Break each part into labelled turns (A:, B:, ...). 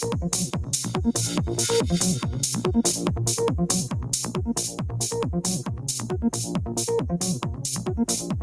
A: Thank you.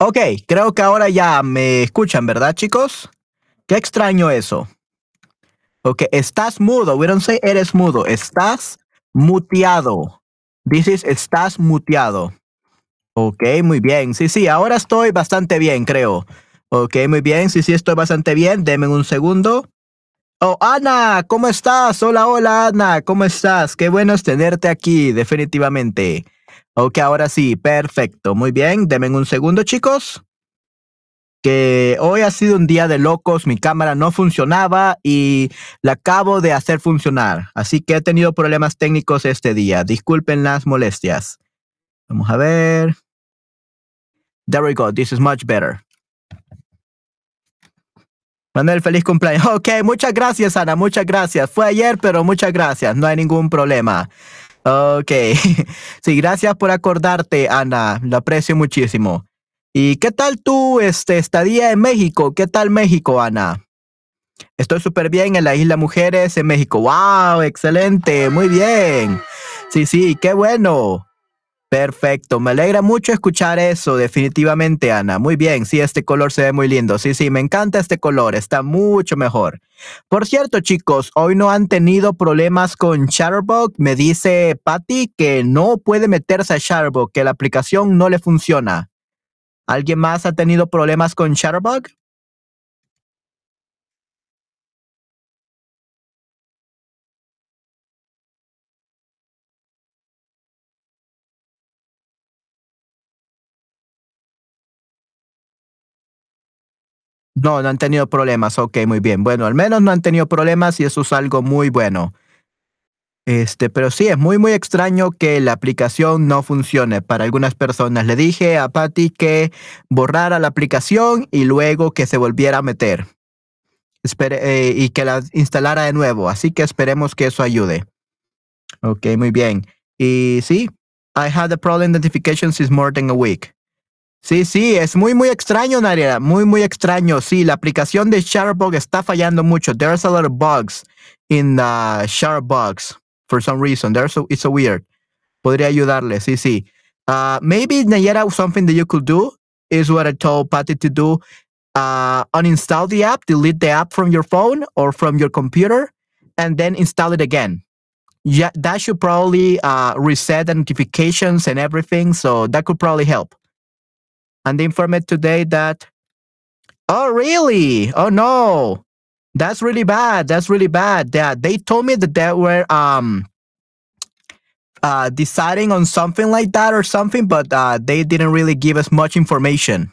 A: Ok, creo que ahora ya me escuchan, ¿verdad, chicos? Qué extraño eso. Ok, estás mudo. We don't say eres mudo. Estás muteado. This is estás muteado. Ok, muy bien. Sí, sí, ahora estoy bastante bien, creo. Ok, muy bien. Sí, sí, estoy bastante bien. Deme un segundo. Oh, Ana, ¿cómo estás? Hola, hola, Ana, ¿cómo estás? Qué bueno es tenerte aquí, definitivamente. Ok, ahora sí, perfecto. Muy bien, denme un segundo, chicos. Que hoy ha sido un día de locos, mi cámara no funcionaba y la acabo de hacer funcionar. Así que he tenido problemas técnicos este día. Disculpen las molestias. Vamos a ver. There we go. This is much better. Manuel, feliz cumpleaños. Ok, muchas gracias, Ana. Muchas gracias. Fue ayer, pero muchas gracias. No hay ningún problema. Ok. Sí, gracias por acordarte, Ana. Lo aprecio muchísimo. ¿Y qué tal tu este, estadía en México? ¿Qué tal México, Ana? Estoy súper bien en la Isla Mujeres en México. ¡Wow! Excelente. Muy bien. Sí, sí, qué bueno. Perfecto, me alegra mucho escuchar eso, definitivamente, Ana. Muy bien, sí, este color se ve muy lindo. Sí, sí, me encanta este color, está mucho mejor. Por cierto, chicos, hoy no han tenido problemas con Shutterbug. Me dice Patty que no puede meterse a Shutterbug, que la aplicación no le funciona. ¿Alguien más ha tenido problemas con Shutterbug? No, no han tenido problemas. Ok, muy bien. Bueno, al menos no han tenido problemas y eso es algo muy bueno. Este, pero sí, es muy, muy extraño que la aplicación no funcione para algunas personas. Le dije a Patty que borrara la aplicación y luego que se volviera a meter. Eh, y que la instalara de nuevo. Así que esperemos que eso ayude. Ok, muy bien. Y sí, I had the problem identification since more than a week. Sí, sí, es muy, muy extraño, Nadia. Muy, muy extraño. Sí, la aplicación de Shutterbug está fallando mucho. There's a lot of bugs in Shutterbugs for some reason. There's so, it's so weird. Podría ayudarle, sí, sí. Uh, maybe, Nayera, something that you could do is what I told Patty to do. Uh, uninstall the app, delete the app from your phone or from your computer, and then install it again. Yeah, that should probably uh, reset the notifications and everything. So that could probably help. And they informed me today that, oh, really? Oh, no. That's really bad. That's really bad. That they told me that they were um uh deciding on something like that or something, but uh, they didn't really give us much information.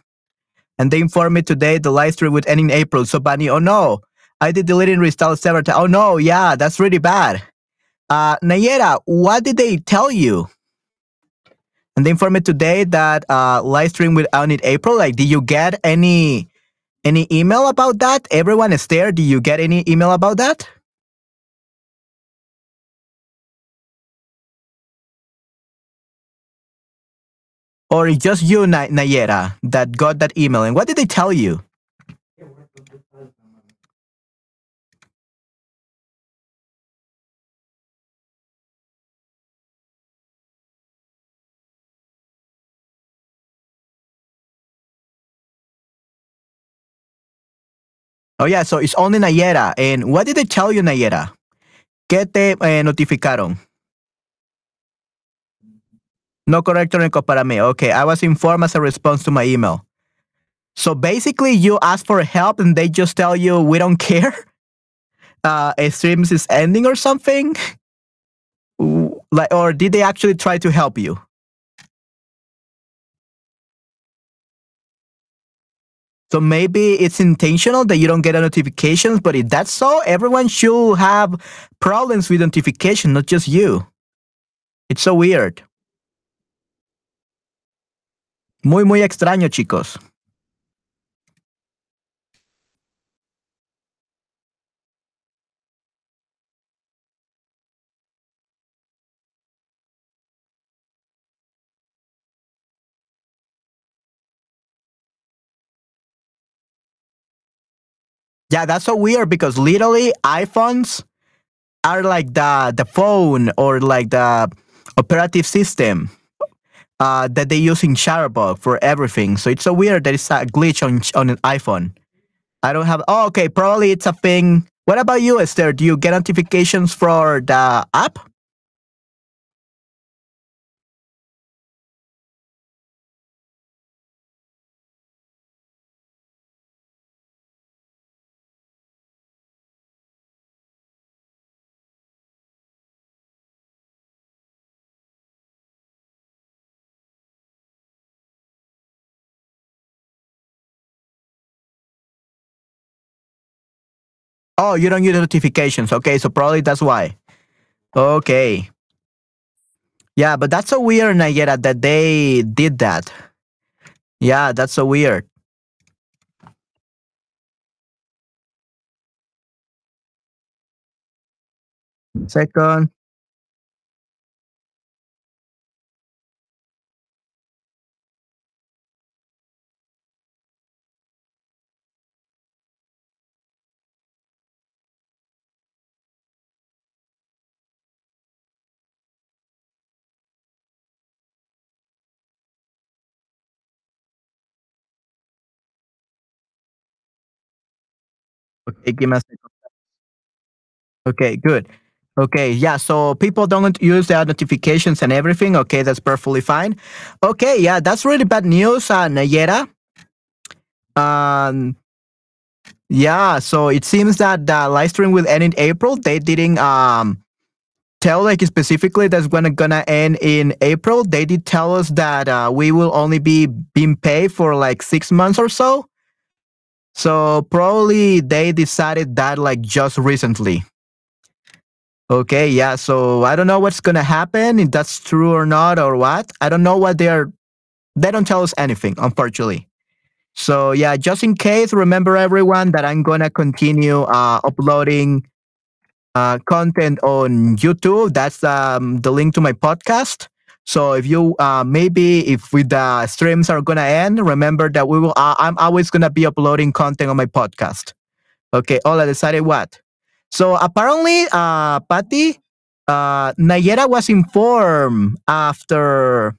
A: And they informed me today the live stream would end in April. So Bunny, oh no, I did delete and restart several times. Oh no, yeah, that's really bad. Uh Nayera, what did they tell you? And they informed me today that uh live stream will end in April. Like, did you get any any email about that? Everyone is there. Do you get any email about that? Or just you, Na- Nayera, that got that email? And what did they tell you? Oh, yeah, so it's only Nayera. And what did they tell you, Nayera? ¿Qué te eh, notificaron? No correcto para mí. Okay, I was informed as a response to my email. So basically, you ask for help and they just tell you, we don't care. Uh, a streams is ending or something. Like, or did they actually try to help you? So maybe it's intentional that you don't get notifications, but if that's so, everyone should have problems with notification, not just you. It's so weird. Muy, muy extraño, chicos. Yeah, that's so weird because literally iPhones are like the the phone or like the operative system uh, that they use in Chatterbug for everything. So it's so weird that it's a glitch on on an iPhone. I don't have. Oh, okay. Probably it's a thing. What about you, Esther? Do you get notifications for the app? Oh, you don't use notifications. Okay, so probably that's why. Okay. Yeah, but that's so weird, Nayera, that they did that. Yeah, that's so weird. Second. Okay, give me. Okay, good. Okay, yeah, so people don't use their notifications and everything. Okay, that's perfectly fine. Okay, yeah, that's really bad news, uh, Nayera. Um, yeah, so it seems that the live stream will end in April. They didn't um tell like specifically that's gonna gonna end in April. They did tell us that uh, we will only be being paid for like six months or so. So probably they decided that like just recently. Okay, yeah. So I don't know what's gonna happen if that's true or not or what. I don't know what they're. They don't tell us anything, unfortunately. So yeah, just in case, remember everyone that I'm gonna continue uh, uploading uh, content on YouTube. That's um, the link to my podcast. So if you uh, maybe if with the streams are gonna end, remember that we will. Uh, I'm always gonna be uploading content on my podcast. Okay. Oh, I decided what. So apparently, uh, Patty, uh, Nayera was informed after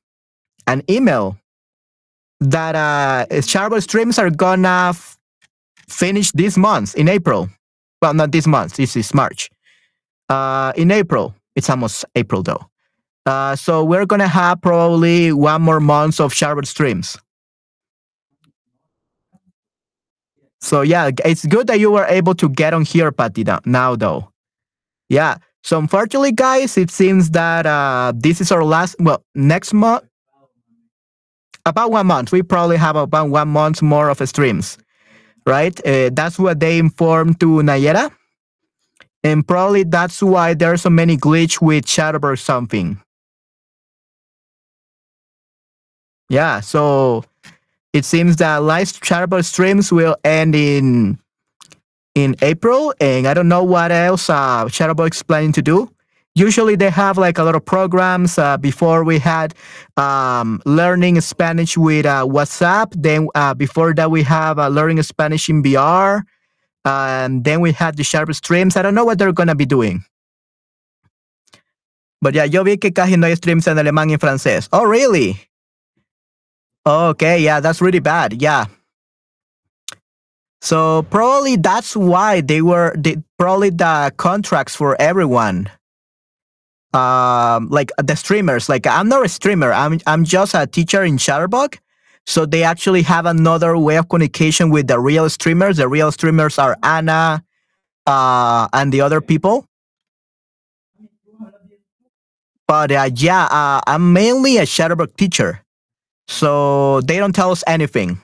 A: an email that uh, streams are gonna f- finish this month in April. Well, not this month. This is March. Uh, in April, it's almost April though. Uh, so we're gonna have probably one more month of Chatterbug streams. So yeah, it's good that you were able to get on here, Patty. Now though, yeah. So unfortunately, guys, it seems that uh, this is our last. Well, next month, about one month, we probably have about one month more of streams, right? Uh, that's what they informed to Nayera, and probably that's why there are so many glitch with Chatterbug something. Yeah. So it seems that live Chatterbug streams will end in in April, and I don't know what else uh, Chatterbug is planning to do. Usually, they have like a lot of programs. Uh, before we had um, learning Spanish with uh, WhatsApp. Then uh, before that, we have uh, learning Spanish in VR. and then we had the Chatterbug streams. I don't know what they're gonna be doing. But yeah, yo vi que casi no hay streams en alemán y francés. Oh, really? Okay, yeah, that's really bad. Yeah. So probably that's why they were they, probably the contracts for everyone. Um, like the streamers. Like I'm not a streamer. I'm I'm just a teacher in Chatterbug. So they actually have another way of communication with the real streamers. The real streamers are Anna, uh, and the other people. But uh, yeah, uh, I'm mainly a Chatterbug teacher. So they don't tell us anything.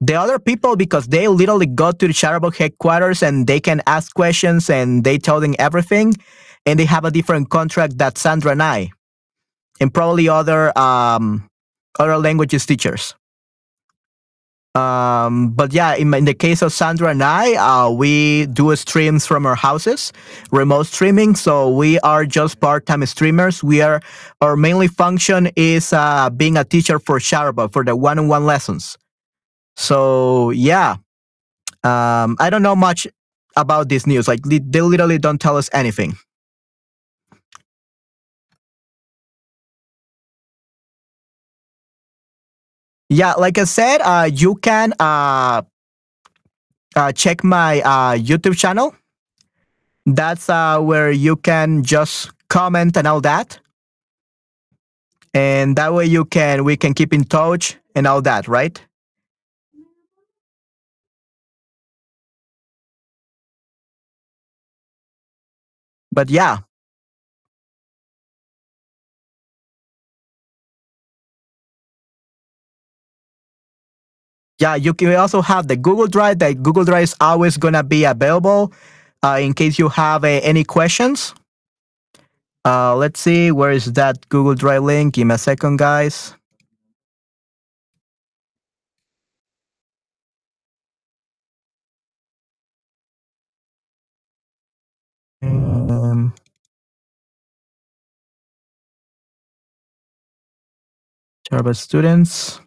A: The other people, because they literally go to the Chatterbug headquarters and they can ask questions and they tell them everything, and they have a different contract that Sandra and I, and probably other um, other languages teachers. Um, but yeah, in, in, the case of Sandra and I, uh, we do streams from our houses, remote streaming. So we are just part-time streamers. We are our mainly function is uh, being a teacher for Chatterbug for the one-on-one lessons. So yeah, um, I don't know much about this news. Like they literally don't tell us anything. Yeah, like I said, uh, you can uh, uh, check my uh, YouTube channel. That's uh, where you can just comment and all that. And that way you can we can keep in touch and all that, right? But yeah, yeah, you can also have the Google Drive. The Google Drive is always gonna be available uh, in case you have uh, any questions. Uh, let's see, where is that Google Drive link? Give me a second, guys. Um, Java students.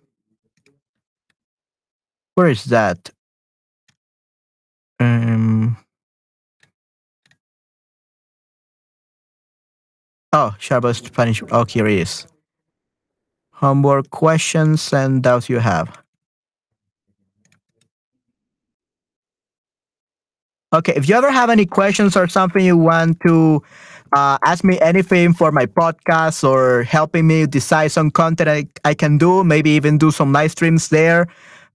A: Where is that? Um, oh, Java Spanish. Oh, here it is. Homework questions and doubts you have. Okay, if you ever have any questions or something you want to uh, ask me anything for my podcast or helping me decide some content I, I can do, maybe even do some live streams there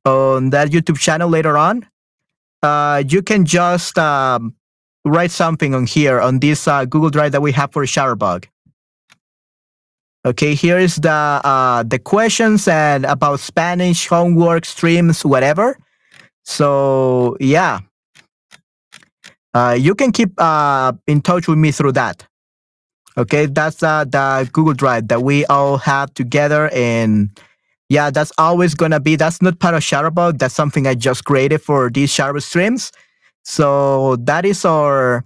A: on that YouTube channel later on, uh, you can just um, write something on here on this uh, Google Drive that we have for Chatterbug. Okay, here is the uh, the questions and about Spanish homework streams, whatever. So yeah, uh, you can keep uh, in touch with me through that. Okay, that's uh, the Google Drive that we all have together, and yeah, that's always gonna be. That's not part of Chatterbug. That's something I just created for these Chatterbug streams. So that is our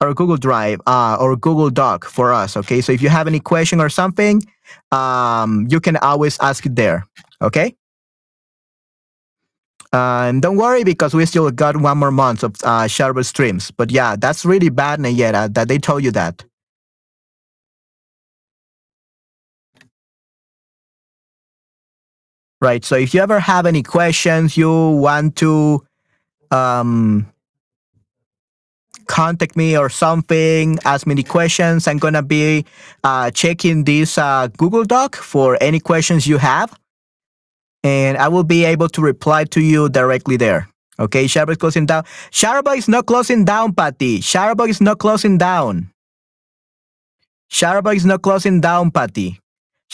A: our Google Drive uh, or Google Doc for us. Okay, so if you have any question or something, um, you can always ask it there. Okay. Uh, and don't worry because we still got one more month of uh, Chatterbug streams. But yeah, that's really bad, Nayera, that they told you that. Right. So if you ever have any questions, you want to um, contact me or something, ask me any questions. I'm gonna be uh, checking this uh, Google Doc for any questions you have, and I will be able to reply to you directly there. Okay, Chatterbug is closing down. Chatterbug is not closing down, Patty. Chatterbug is not closing down. Chatterbug is not closing down, Patty.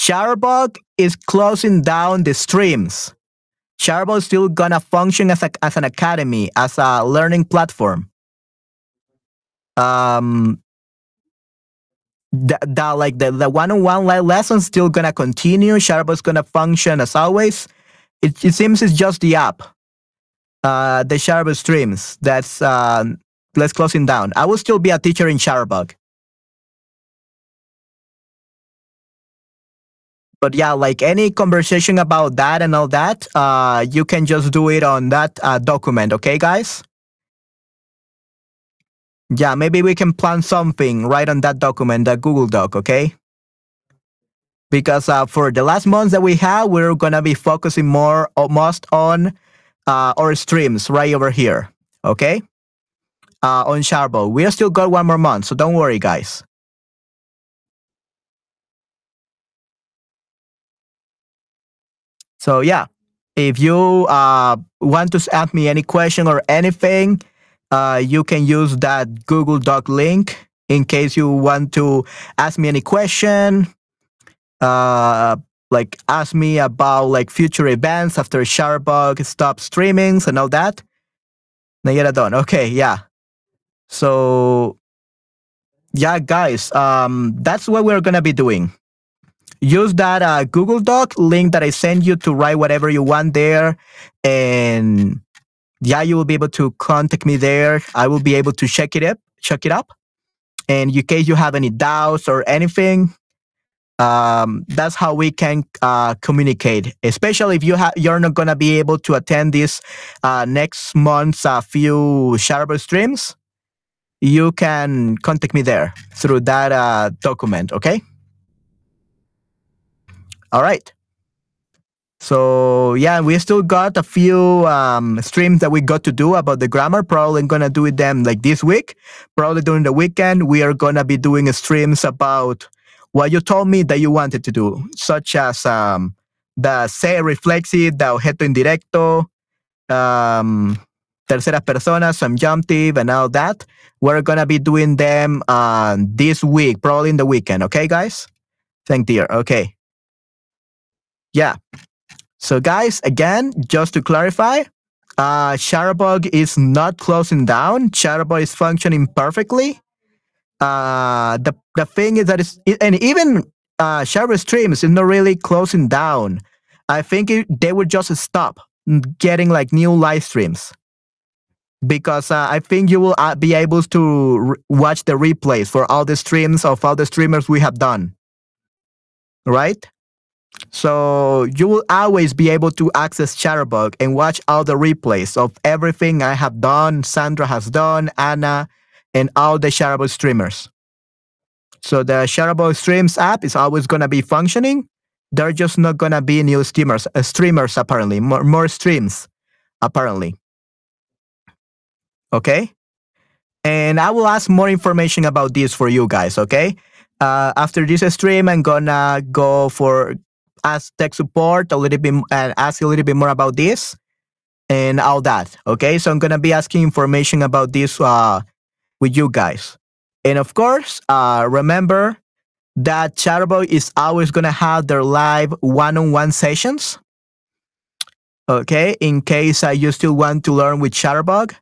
A: Chatterbug is closing down the streams. Chatterbug is still gonna function as, a, as an academy, as a learning platform. Um, the, the like the, the one-on-one lessons still gonna continue. Chatterbug is gonna function as always. It, it seems it's just the app, uh, the Chatterbug streams that's uh, let's closing down. I will still be a teacher in Chatterbug. But yeah, like any conversation about that and all that, uh, you can just do it on that uh, document, okay, guys? Yeah, maybe we can plan something right on that document, that Google Doc, okay? Because uh, for the last months that we have, we're gonna be focusing more, almost on uh, our streams right over here, okay? Uh, on Chatterbug. We still got one more month, so don't worry, guys. So yeah, if you uh, want to ask me any question or anything, uh, you can use that Google Doc link in case you want to ask me any question. Uh, like ask me about like future events after Chatterbug stop streamings and all that. Nayera done. Okay, yeah. So yeah, guys, um, that's what we're gonna be doing use that uh, Google Doc link that I send you to write whatever you want there. And yeah, you will be able to contact me there. I will be able to check it up, check it up. And in case you have any doubts or anything, um, that's how we can uh, communicate. Especially if you you're not gonna be able to attend this uh, next month's uh, few Chatterbug streams, you can contact me there through that uh, document. Okay. All right. So yeah, we still got a few um, streams that we got to do about the grammar. Probably gonna do them like this week. Probably during the weekend, we are gonna be doing streams about what you told me that you wanted to do, such as um, the se reflexive, the objeto indirecto, um, terceras personas, subjunctive, and all that. We're gonna be doing them uh, this week, probably in the weekend. Okay, guys. Thank you. Okay. Yeah. So guys, again, just to clarify, uh, Chatterbug is not closing down. Chatterbug is functioning perfectly. Uh, the the thing is that it's and even uh, Chatterbug streams is not really closing down. I think it, they would just stop getting like new live streams because uh, I think you will uh, be able to watch the replays for all the streams of all the streamers we have done. Right? So you will always be able to access Chatterbug and watch all the replays of everything I have done, Sandra has done, Anna, and all the Chatterbug streamers. So the Chatterbug Streams app is always going to be functioning. There are just not going to be new streamers, uh, streamers apparently, more, more streams apparently. Okay? And I will ask more information about this for you guys, okay? Uh, after this stream, I'm gonna go for ask tech support a little bit and ask a little bit more about this and all that. Okay, so I'm gonna be asking information about this uh, with you guys, and of course, uh, remember that Chatterbug is always gonna have their live one-on-one sessions. Okay, in case uh, you still want to learn with Chatterbug,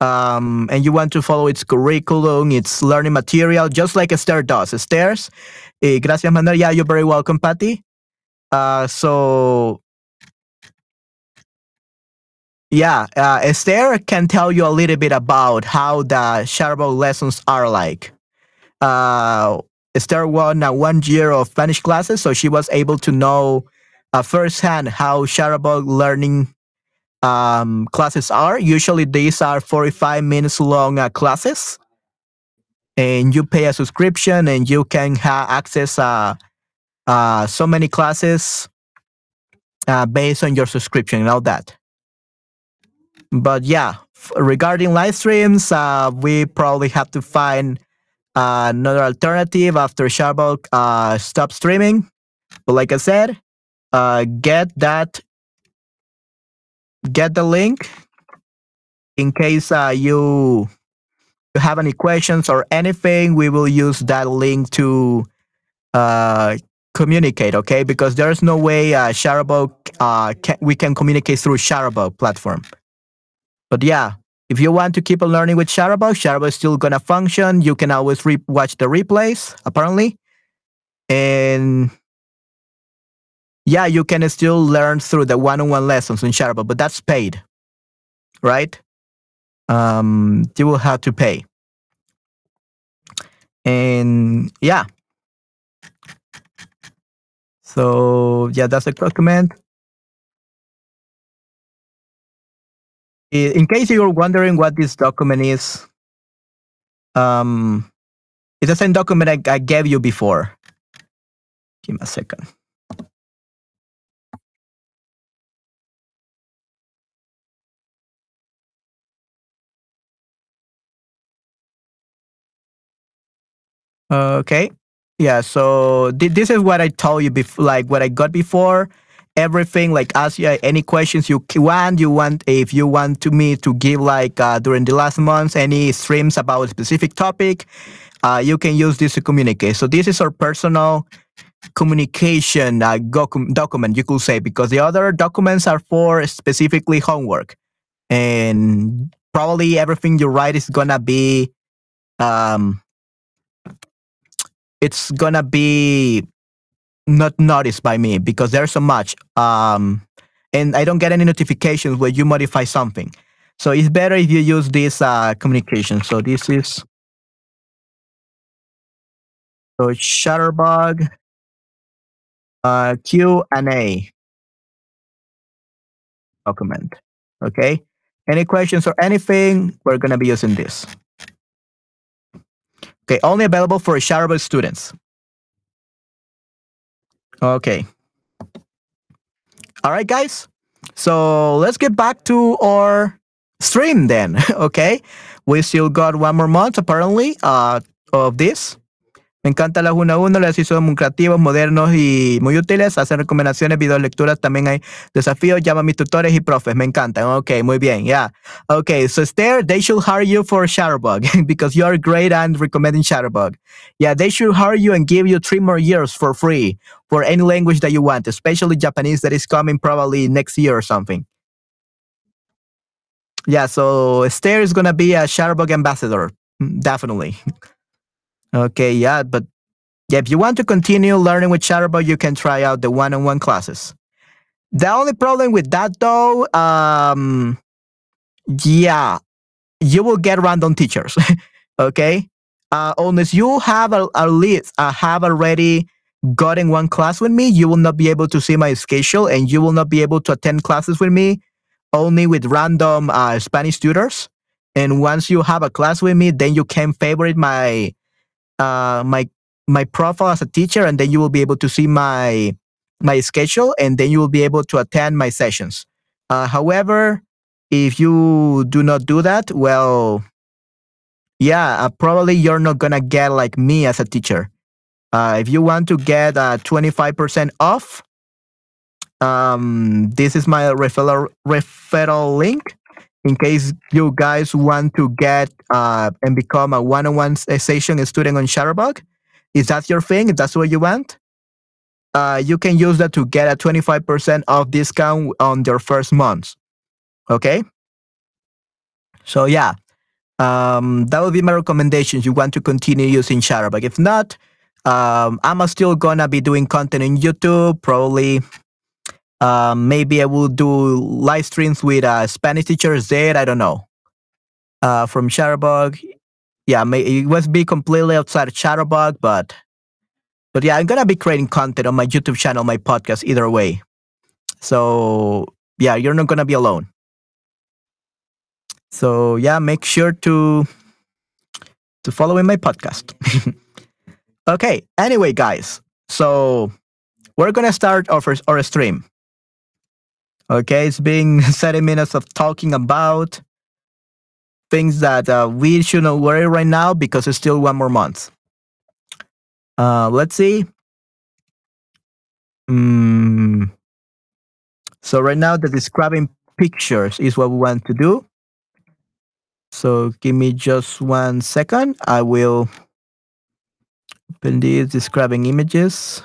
A: um, and you want to follow its curriculum, its learning material, just like Esther does. Esther's, eh, gracias Manuel, yeah, you're very welcome, Patty. Uh, so yeah, uh, Esther can tell you a little bit about how the Chatterbug lessons are like. Uh, Esther won a one year of Spanish classes, so she was able to know uh, firsthand how Chatterbug learning um, classes are. Usually, these are 45 minutes long uh, classes, and you pay a subscription, and you can ha- access uh, uh, so many classes uh, based on your subscription and all that. But yeah, f- regarding live streams, uh, we probably have to find uh, another alternative after Chatterbug uh, stops streaming. But like I said, uh, get that, get the link in case uh, you you have any questions or anything. We will use that link to uh, communicate. Okay, because there's no way uh, Chatterbug uh, can, we can communicate through Chatterbug platform. But yeah, if you want to keep on learning with Chatterbug, Chatterbug is still gonna function. You can always re- watch the replays, apparently, and yeah, you can still learn through the one-on-one lessons in Chatterbug, but that's paid, right? Um, you will have to pay, and yeah. So yeah, that's the document. I- In case you're wondering what this document is, um, it's the same document I, I gave you before. Give me a second. Okay. Yeah. So thi- this is what I told you before, like what I got before. Everything, like ask you any questions you want. You want if you want to me to give like uh, during the last months any streams about specific topic, uh, you can use this to communicate. So this is our personal communication uh, docu- document, you could say, because the other documents are for specifically homework, and probably everything you write is gonna be um, it's gonna be not noticed by me because there's so much um and i don't get any notifications when you modify something. So it's better if you use this uh communication. So this is so it's chatterbug uh q and a. Document. Okay? Any questions or anything? We're gonna be using this okay only available for chatterbug students Okay. All right, guys. So let's get back to our stream then. Okay. We still got one more month apparently uh, of this. Me encanta la 1-1, los ejercicios muy creativos, modernos y muy útiles. Hacen recomendaciones, videos, lecturas. También hay desafíos. Llama a mis tutores y profes. Me encantan. Ok, muy bien. Yeah. Okay, so Esther, they should hire you for Chatterbug because you are great and recommending Chatterbug. Yeah, they should hire you and give you three more years for free for any language that you want, especially Japanese that is coming probably next year or something. Yeah, so Esther is gonna be a Chatterbug ambassador, mm, definitely. Okay, yeah, but yeah, if you want to continue learning with Chatterbug, you can try out the one-on-one classes. The only problem with that though, um, yeah, you will get random teachers. okay, uh, unless you have a, a list, uh, have already gotten one class with me, you will not be able to see my schedule, and you will not be able to attend classes with me. Only with random uh, Spanish tutors. And once you have a class with me, then you can favorite my uh, my my profile as a teacher, and then you will be able to see my my schedule, and then you will be able to attend my sessions. Uh, however, if you do not do that, well, yeah, uh, probably you're not gonna get like me as a teacher. Uh, if you want to get uh, 25% off, um, this is my referral referral link. In case you guys want to get uh, and become a one-on-one session student on Chatterbug, is that your thing? If that's what you want, uh, you can use that to get a 25% off discount on your first month. Okay. So yeah, um, that would be my recommendation. You want to continue using Chatterbug. If not, um, I'm still gonna be doing content in YouTube. Probably, um, maybe I will do live streams with uh, Spanish teachers there. I don't know. Uh, from Chatterbug, yeah, may, it must be completely outside of Chatterbug, but but yeah, I'm gonna be creating content on my YouTube channel, my podcast, either way. So yeah, you're not gonna be alone. So yeah, make sure to to follow in my podcast. okay. Anyway, guys, so we're gonna start our first, our stream. Okay, it's been 30 minutes of talking about things that uh, we shouldn't worry right now because it's still one more month. Uh, let's see. Mm. So right now, the describing pictures is what we want to do. So give me just one second. I will open these describing images.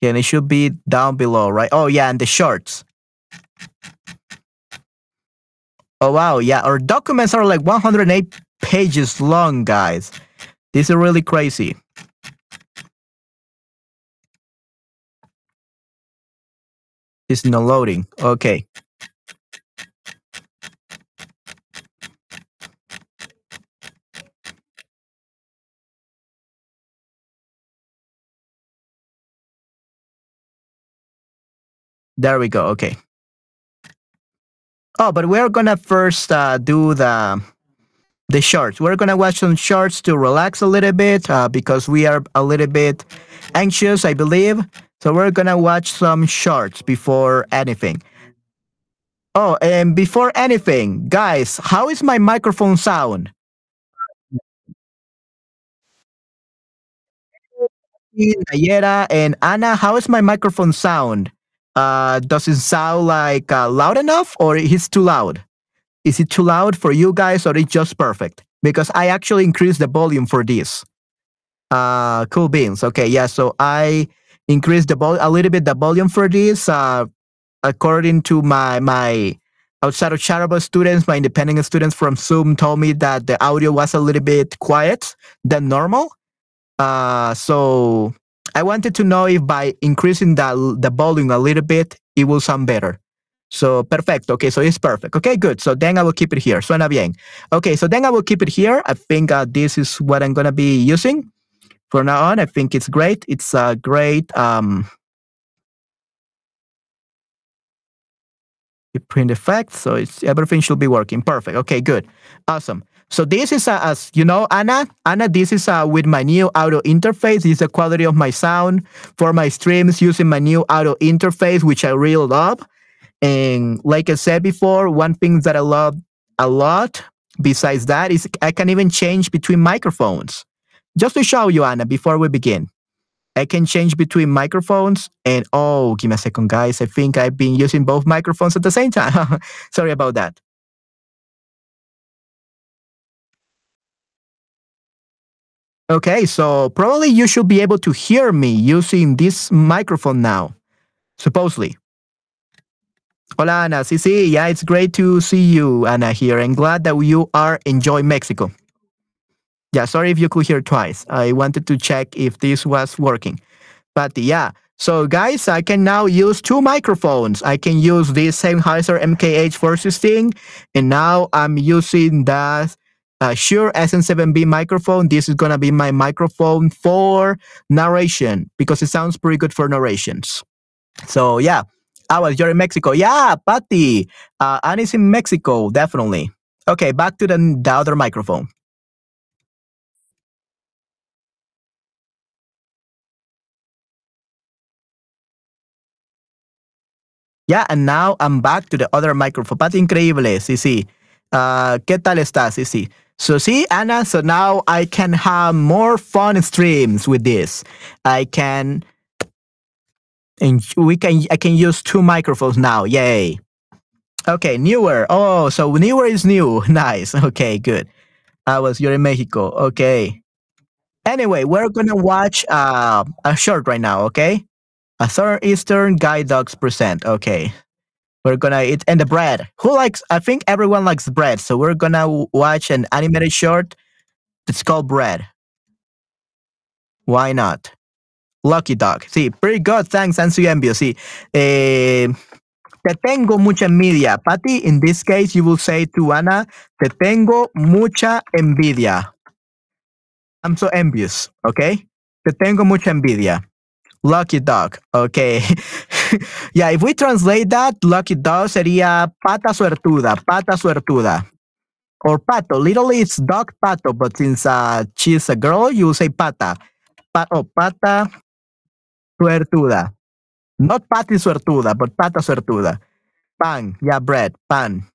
A: Yeah, and it should be down below, right? Oh, yeah, and the shorts. Oh, wow. Yeah, our documents are like 108 pages long, guys. This is really crazy. It's not loading. Okay. There we go. Okay. Oh, but we're gonna first uh, do the the shorts. We're gonna watch some shorts to relax a little bit uh, because we are a little bit anxious, I believe. So we're gonna watch some shorts before anything. Oh, and before anything, guys, how is my microphone sound? Nayera and Anna, how is my microphone sound? Uh, does it sound like uh, loud enough or is too loud? Is it too loud for you guys or it's just perfect? Because I actually increased the volume for this. Uh, cool beans. Okay, yeah. So I increased the vol- a little bit the volume for this. Uh, according to my my outside of Chatterbug students, my independent students from Zoom told me that the audio was a little bit quiet than normal. Uh, so I wanted to know if by increasing the the volume a little bit, it will sound better. So perfect. Okay, so it's perfect. Okay, good. So then I will keep it here. Suena bien. Okay, so then I will keep it here. I think uh, this is what I'm gonna be using from now on. I think it's great. It's a great um, print effect. So it's everything should be working. Perfect. Okay, good. Awesome. So this is uh, as you know, Anna. Anna, this is with my new audio interface. This is the quality of my sound for my streams using my new audio interface, which I really love. And like I said before, one thing that I love a lot besides that is I can even change between microphones. Just to show you, Anna, before we begin, I can change between microphones and oh, give me a second, guys. I think I've been using both microphones at the same time. Sorry about that. Okay, so probably you should be able to hear me using this microphone now, supposedly. Hola, Ana. Sí, sí, yeah, it's great to see you, Ana, here, and glad that you are enjoying Mexico. Yeah, sorry if you could hear twice. I wanted to check if this was working. But yeah, so guys, I can now use two microphones. I can use this same Sennheiser MKH416, and now I'm using the uh, Shure SM7B microphone. This is going to be my microphone for narration because it sounds pretty good for narrations. So yeah, I was you're in Mexico. Yeah, Patty. Uh, Annie's in Mexico, definitely. Okay, back to the, the other microphone. Yeah, and now I'm back to the other microphone. Patty, increíble. Sí, sí. Uh, ¿Qué tal estás? Sí, sí. So see, Anna, so now I can have more fun streams with this. I can and we can I can use two microphones now. Yay. Okay, newer. Oh, so newer is new. Nice. Okay, good. I was you're in Mexico. Okay. Anyway, we're gonna watch uh, a short right now, okay? A Southern Eastern Guide Dogs present. Okay. We're gonna eat and the bread. Who likes? I think everyone likes bread, so we're gonna watch an animated short. It's called Bread. Why not? Lucky Dog. Sí, pretty good. Thanks, Ansu Envio. Sí. Eh, te tengo mucha envidia. Patty, in this case, you will say to Anna, te tengo mucha envidia. I'm so envious, okay? Te tengo mucha envidia. Lucky dog, okay. yeah, if we translate that, lucky dog sería pata suertuda, pata suertuda. Or pato. Literally, it's dog pato, but since uh, she's a girl, you say pata. Pa oh, pata suertuda. Not pati suertuda, but pata suertuda. Pan, yeah, bread, pan.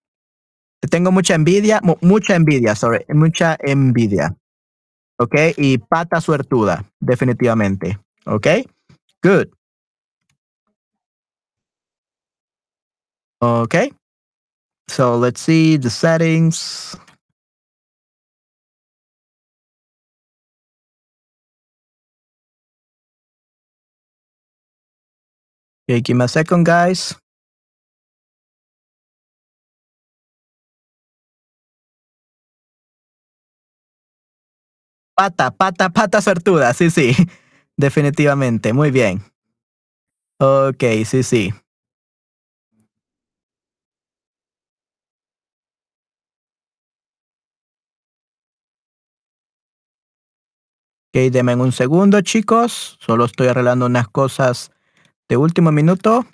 A: Te tengo mucha envidia, mu mucha envidia, sorry, mucha envidia. Okay, y pata suertuda, definitivamente. Okay, good. Okay, so let's see the settings. Okay, give me a second, guys. Pata, pata, pata suertuda, sí, sí, definitivamente, muy bien. Ok, sí, sí. Ok, denme un segundo, chicos. Solo estoy arreglando unas cosas de último minuto.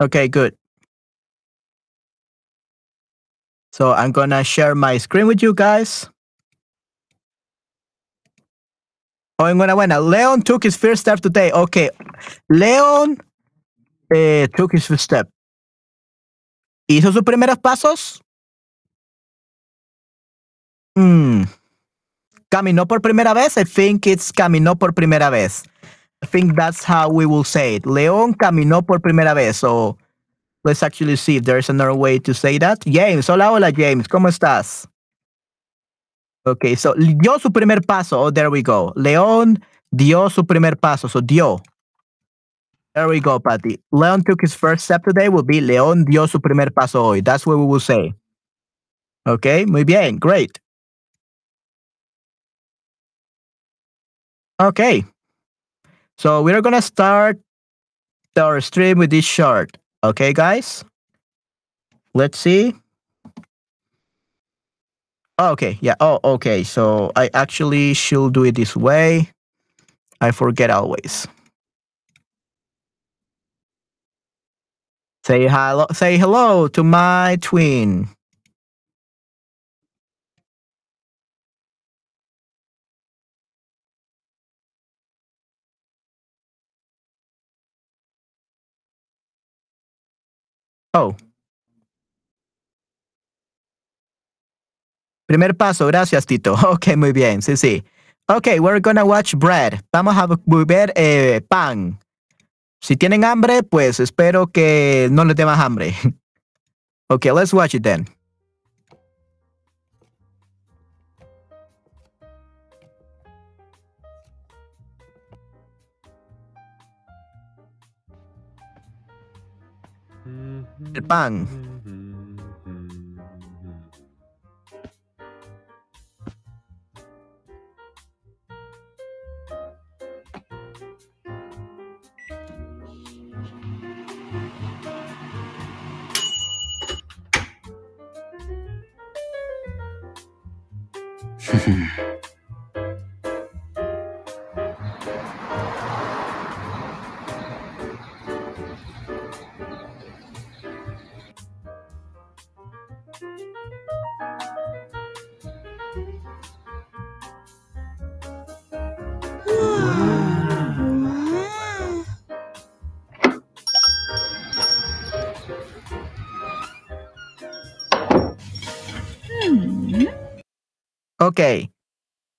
A: Okay, good. So I'm gonna share my screen with you guys. Oh, enhorabuena. Leon took his first step today. Okay. Leon eh, took his first step. ¿Hizo sus primeros pasos? Hmm. ¿Caminó por primera vez? I think it's caminó por primera vez. I think that's how we will say it. León caminó por primera vez. So let's actually see if there's another way to say that. James, hola, hola, James. ¿Cómo estás? Okay, so dio su primer paso. Oh, there we go. León dio su primer paso. So dio. There we go, Patty. Leon took his first step today will be León dio su primer paso hoy. That's what we will say. Okay, muy bien. Great. Okay. So we're gonna start our stream with this short. Okay, guys? Let's see. Oh, okay, yeah. Oh, okay. So I actually should do it this way. I forget always. Say hello say hello to my twin. Oh. Primer paso, gracias Tito. Ok, muy bien, sí, sí. Ok, we're gonna watch bread. Vamos a ver eh, pan. Si tienen hambre, pues espero que no les dé más hambre. ok, let's watch it then. el pan. Ok.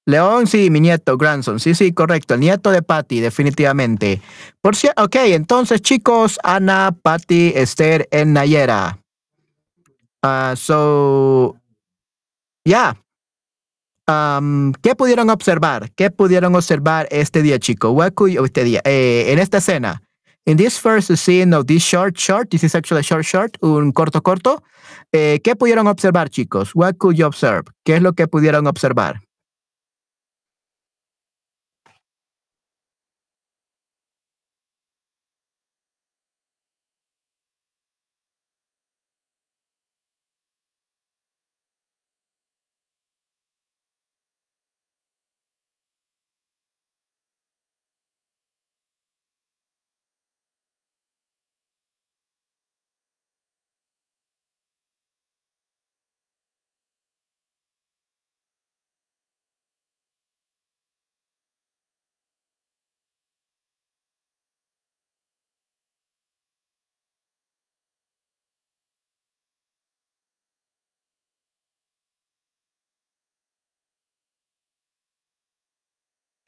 A: León, sí, mi nieto, grandson. Sí, sí, correcto. El nieto de Patty, definitivamente. Por cierto, ok, entonces, chicos, Ana, Patty, Esther, en Nayera. Uh, so, ya. Um, ¿Qué pudieron observar? ¿Qué pudieron observar este día, chicos? Este día, eh, en esta escena. In this first scene of this short short, this is actually a short short, un corto corto. Eh, ¿Qué pudieron observar, chicos? What could you observe? ¿Qué es lo que pudieron observar?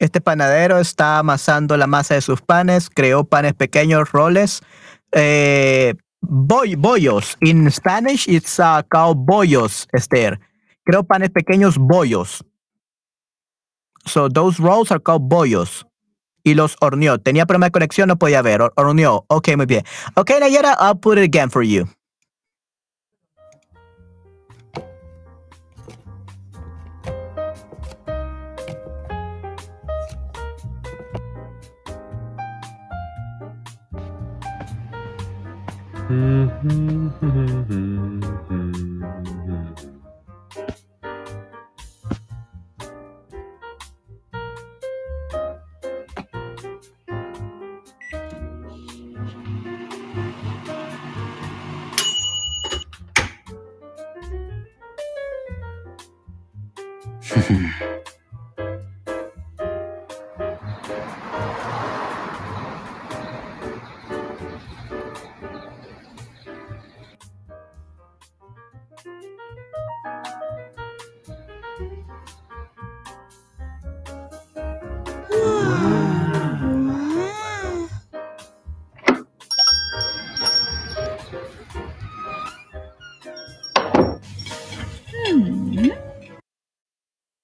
A: Este panadero está amasando la masa de sus panes, creó panes pequeños, roles, eh, boy, bollos. In Spanish, it's uh, called bollos, Esther. Creó panes pequeños, bollos. So those rolls are called bollos. Y los horneó. Tenía problema de conexión, no podía ver. Horneó. Ok, muy bien. Ok, Nayera, I'll put it again for you. Mm-hmm.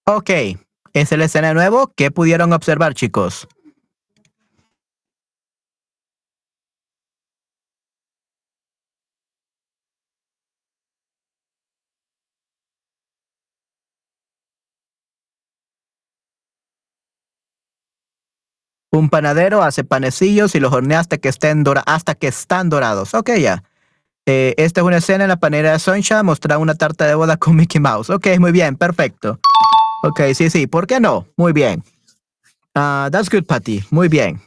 A: Ok, es el escena nuevo. ¿Qué pudieron observar, chicos? Un panadero hace panecillos y los hornea hasta que estén hasta que están dorados. Ok, ya. Eh, esta es una escena en la panera de Soncha mostrar una tarta de boda con Mickey Mouse. Ok, muy bien, perfecto. Ok, sí, sí, ¿por qué no? Muy bien. Uh, that's good, Patty. Muy bien.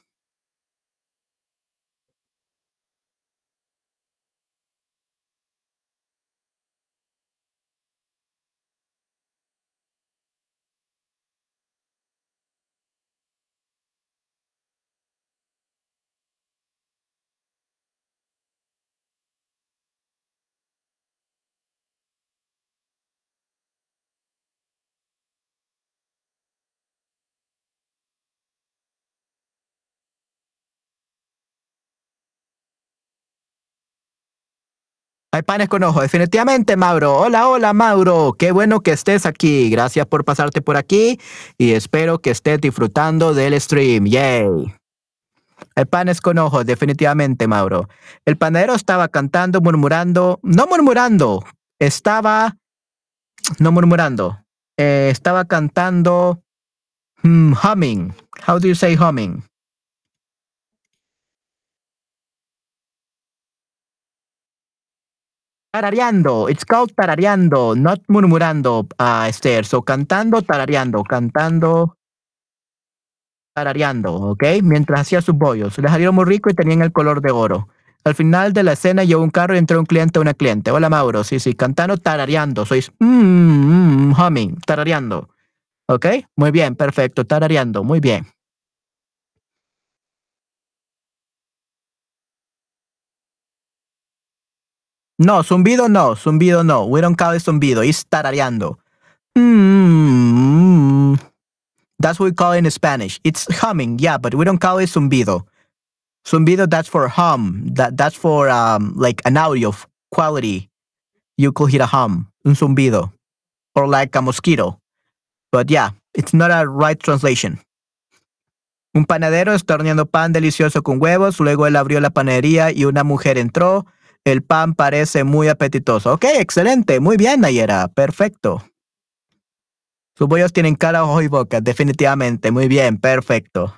A: Hay panes con ojo, definitivamente, Mauro. Hola, hola, Mauro. Qué bueno que estés aquí. Gracias por pasarte por aquí y espero que estés disfrutando del stream. Yay. Hay panes con ojo, definitivamente, Mauro. El panadero estaba cantando, murmurando, no murmurando, estaba, no murmurando, eh, estaba cantando, hmm, humming. How do you say humming? Tarareando. It's called tarareando, not murmurando, uh, Esther. So, cantando, tarareando, cantando, tarareando, ¿ok? Mientras hacía sus bollos. Le salieron muy rico y tenían el color de oro. Al final de la escena llegó un carro y entró un cliente o una cliente. Hola, Mauro. Sí, sí, cantando, tarareando. Sois mm, mm, humming, tarareando. ¿Ok? Muy bien, perfecto. Tarareando, muy bien. No, zumbido no, zumbido no. We don't call it zumbido, it's tarareando. Mm, that's what we call it in Spanish. It's humming, yeah, but we don't call it zumbido. Zumbido, that's for hum. That that's for um like an audio quality. You could hear a hum, un zumbido, or like a mosquito. But yeah, it's not a right translation. Un panadero está horneando pan delicioso con huevos. Luego él abrió la panadería y una mujer entró. El pan parece muy apetitoso. Ok, excelente. Muy bien, Nayera. Perfecto. Sus bollos tienen cara, ojos y boca. Definitivamente. Muy bien. Perfecto.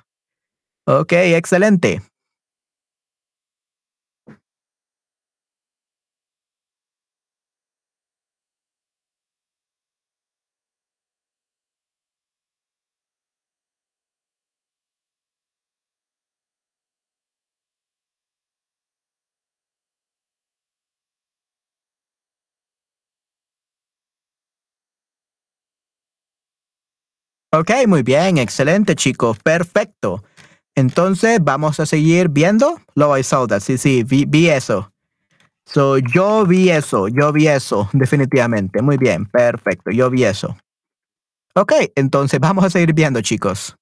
A: Ok, excelente. Ok, muy bien, excelente chicos, perfecto. Entonces vamos a seguir viendo lo I saw that. Sí, sí, vi, vi eso. So, yo vi eso, yo vi eso, definitivamente. Muy bien, perfecto, yo vi eso. Ok, entonces vamos a seguir viendo chicos.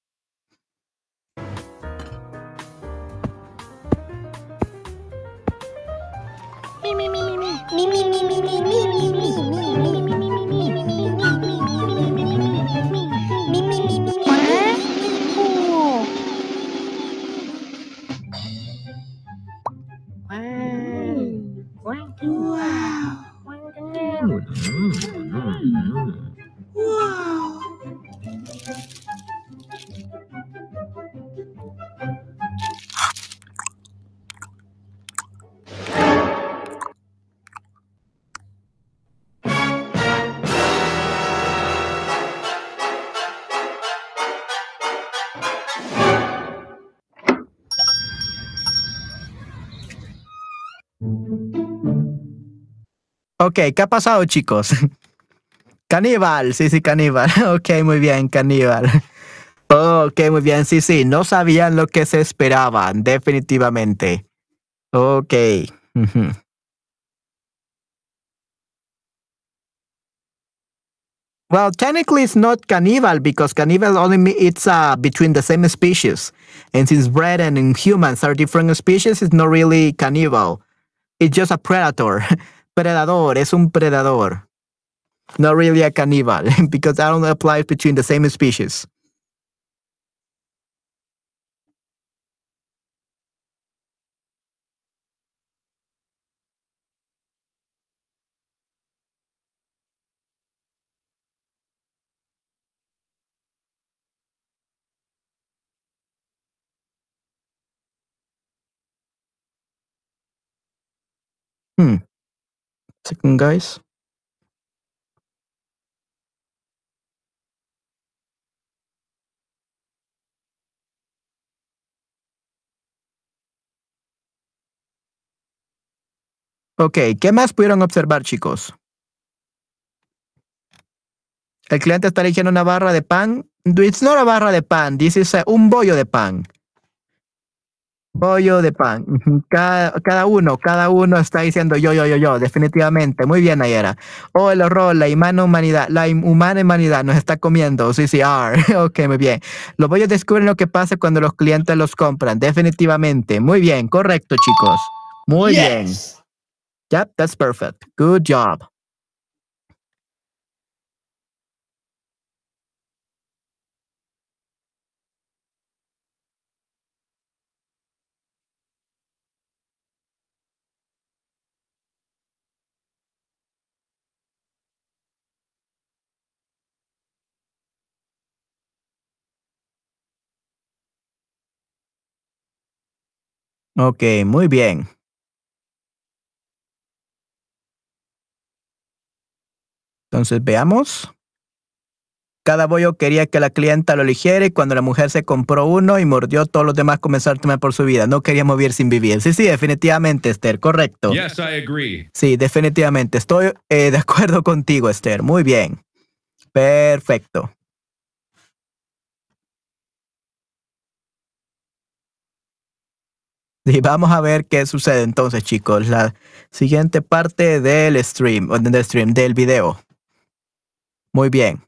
A: Ok, ¿qué ha pasado, chicos? Caníbal, sí, sí, caníbal. Ok, muy bien, caníbal. Ok, muy bien, sí, sí, no sabían lo que se esperaban, definitivamente. Ok. Well, technically, it's not cannibal because cannibal only it's uh, between the same species, and since bread and humans are different species, it's not really cannibal. It's just a predator. Predador, es un predador. Not really a cannibal because that only applies between the same species. Hmm. Second, guys. Ok, ¿qué más pudieron observar, chicos? El cliente está eligiendo una barra de pan. It's not a barra de pan. This un bollo de pan. Bollo de pan. Cada, cada uno, cada uno está diciendo yo, yo, yo, yo, definitivamente. Muy bien, Nayera. Oh, el horror, la humana humanidad, la humana humanidad nos está comiendo. Sí, sí, ah, ok, muy bien. Los bollos descubren lo que pasa cuando los clientes los compran, definitivamente. Muy bien, correcto, chicos. Muy bien. Yep, that's perfect. Good job. Ok, muy bien. Entonces veamos. Cada bollo quería que la clienta lo eligiera y cuando la mujer se compró uno y mordió, todos los demás comenzaron a temer por su vida. No quería morir sin vivir. Sí, sí, definitivamente, Esther, correcto.
B: Yes, I agree.
A: Sí, definitivamente. Estoy eh, de acuerdo contigo, Esther. Muy bien. Perfecto. Y vamos a ver qué sucede entonces, chicos. La siguiente parte del stream, del stream, del video. Muy bien.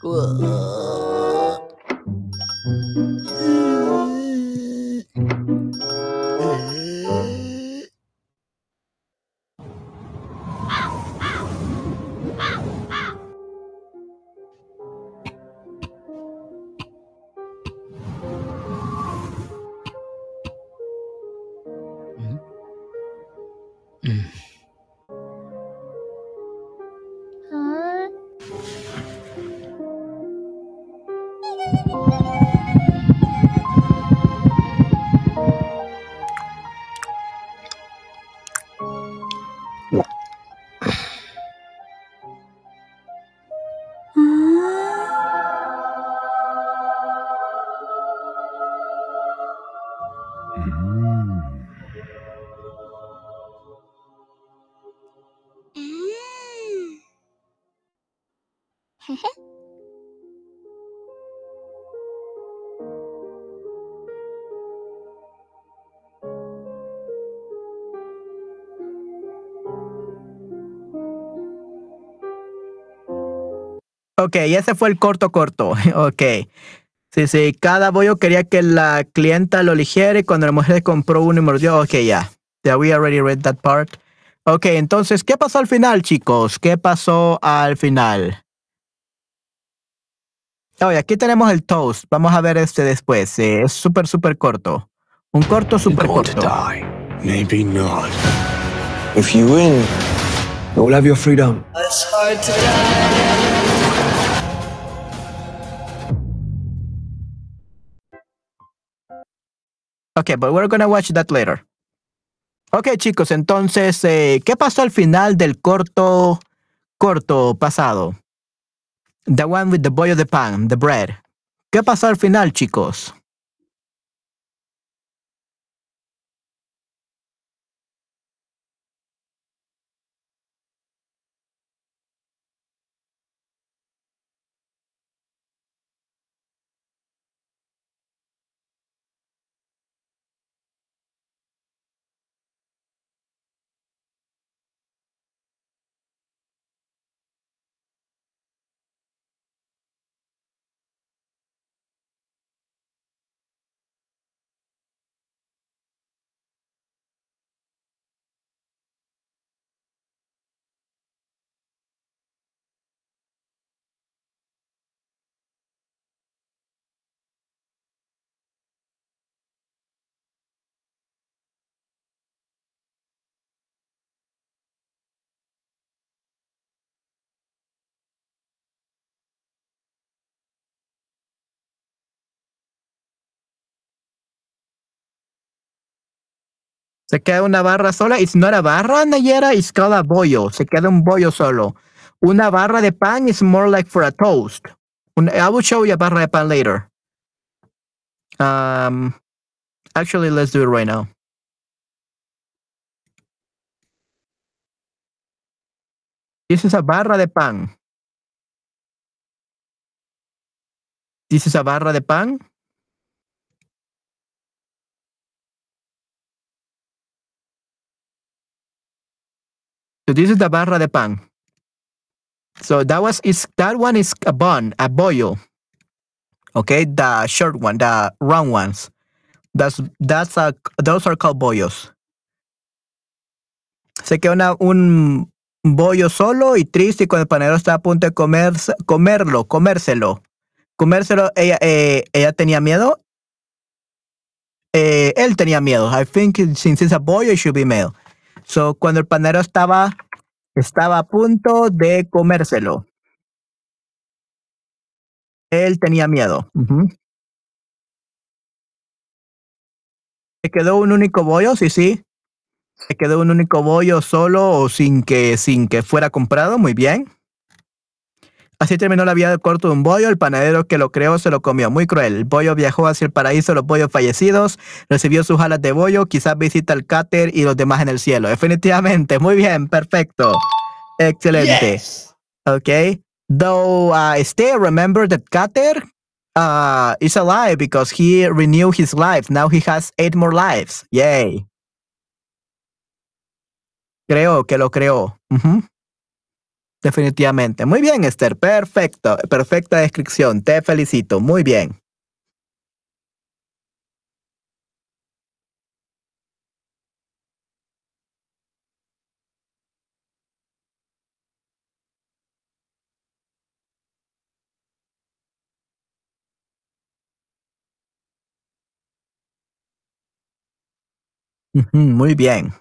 C: 滚
A: Ok, ese fue el corto corto. Ok. Sí, sí, cada bollo quería que la clienta lo eligiera y cuando la mujer compró uno y mordió, ok, ya. Yeah. we already read that part. Ok, entonces, ¿qué pasó al final, chicos? ¿Qué pasó al final? Oh, aquí tenemos el toast. Vamos a ver este después. Eh, es súper, súper corto. Un corto súper corto.
B: Maybe not. If you win, you'll have your freedom. It's hard to die.
A: Okay, but we're gonna watch that later. Ok, chicos, entonces, eh, ¿qué pasó al final del corto, corto pasado? The one with the boy of the pan, the bread. ¿Qué pasó al final, chicos? Se queda una barra sola. It's not a barra, Nayera. It's called a bollo. Se queda un bollo solo. Una barra de pan is more like for a toast. I will show you a barra de pan later. Um, actually, let's do it right now. This is a barra de pan. This is a barra de pan. So this is the barra de pan. So that was is that one is a bun, a bollo. Okay, the short one, the round ones. That's that's a those are called bollos. Se queda una, un bollo solo y triste cuando el panadero está a punto de comer, comerlo, comérselo. Comérselo, ella, eh, ella tenía miedo. Eh, él tenía miedo. I think since it's a bollo, it should be male. So, cuando el panadero estaba, estaba a punto de comérselo, él tenía miedo. ¿Se quedó un único bollo? Sí, sí. Se quedó un único bollo solo o sin que, sin que fuera comprado. Muy bien. Así terminó la vida del corto de un bollo. El panadero que lo creó se lo comió. Muy cruel. El bollo viajó hacia el paraíso de los bollos fallecidos. Recibió sus alas de bollo. Quizás visita el cáter y los demás en el cielo. Definitivamente. Muy bien. Perfecto. Excelente.
D: Yes.
A: Okay. Though uh, still remember that Kater uh, is alive because he renewed his life. Now he has eight more lives. Yay. Creo que lo creó. Definitivamente. Muy bien, Esther. Perfecto. Perfecta descripción. Te felicito. Muy bien. Muy bien.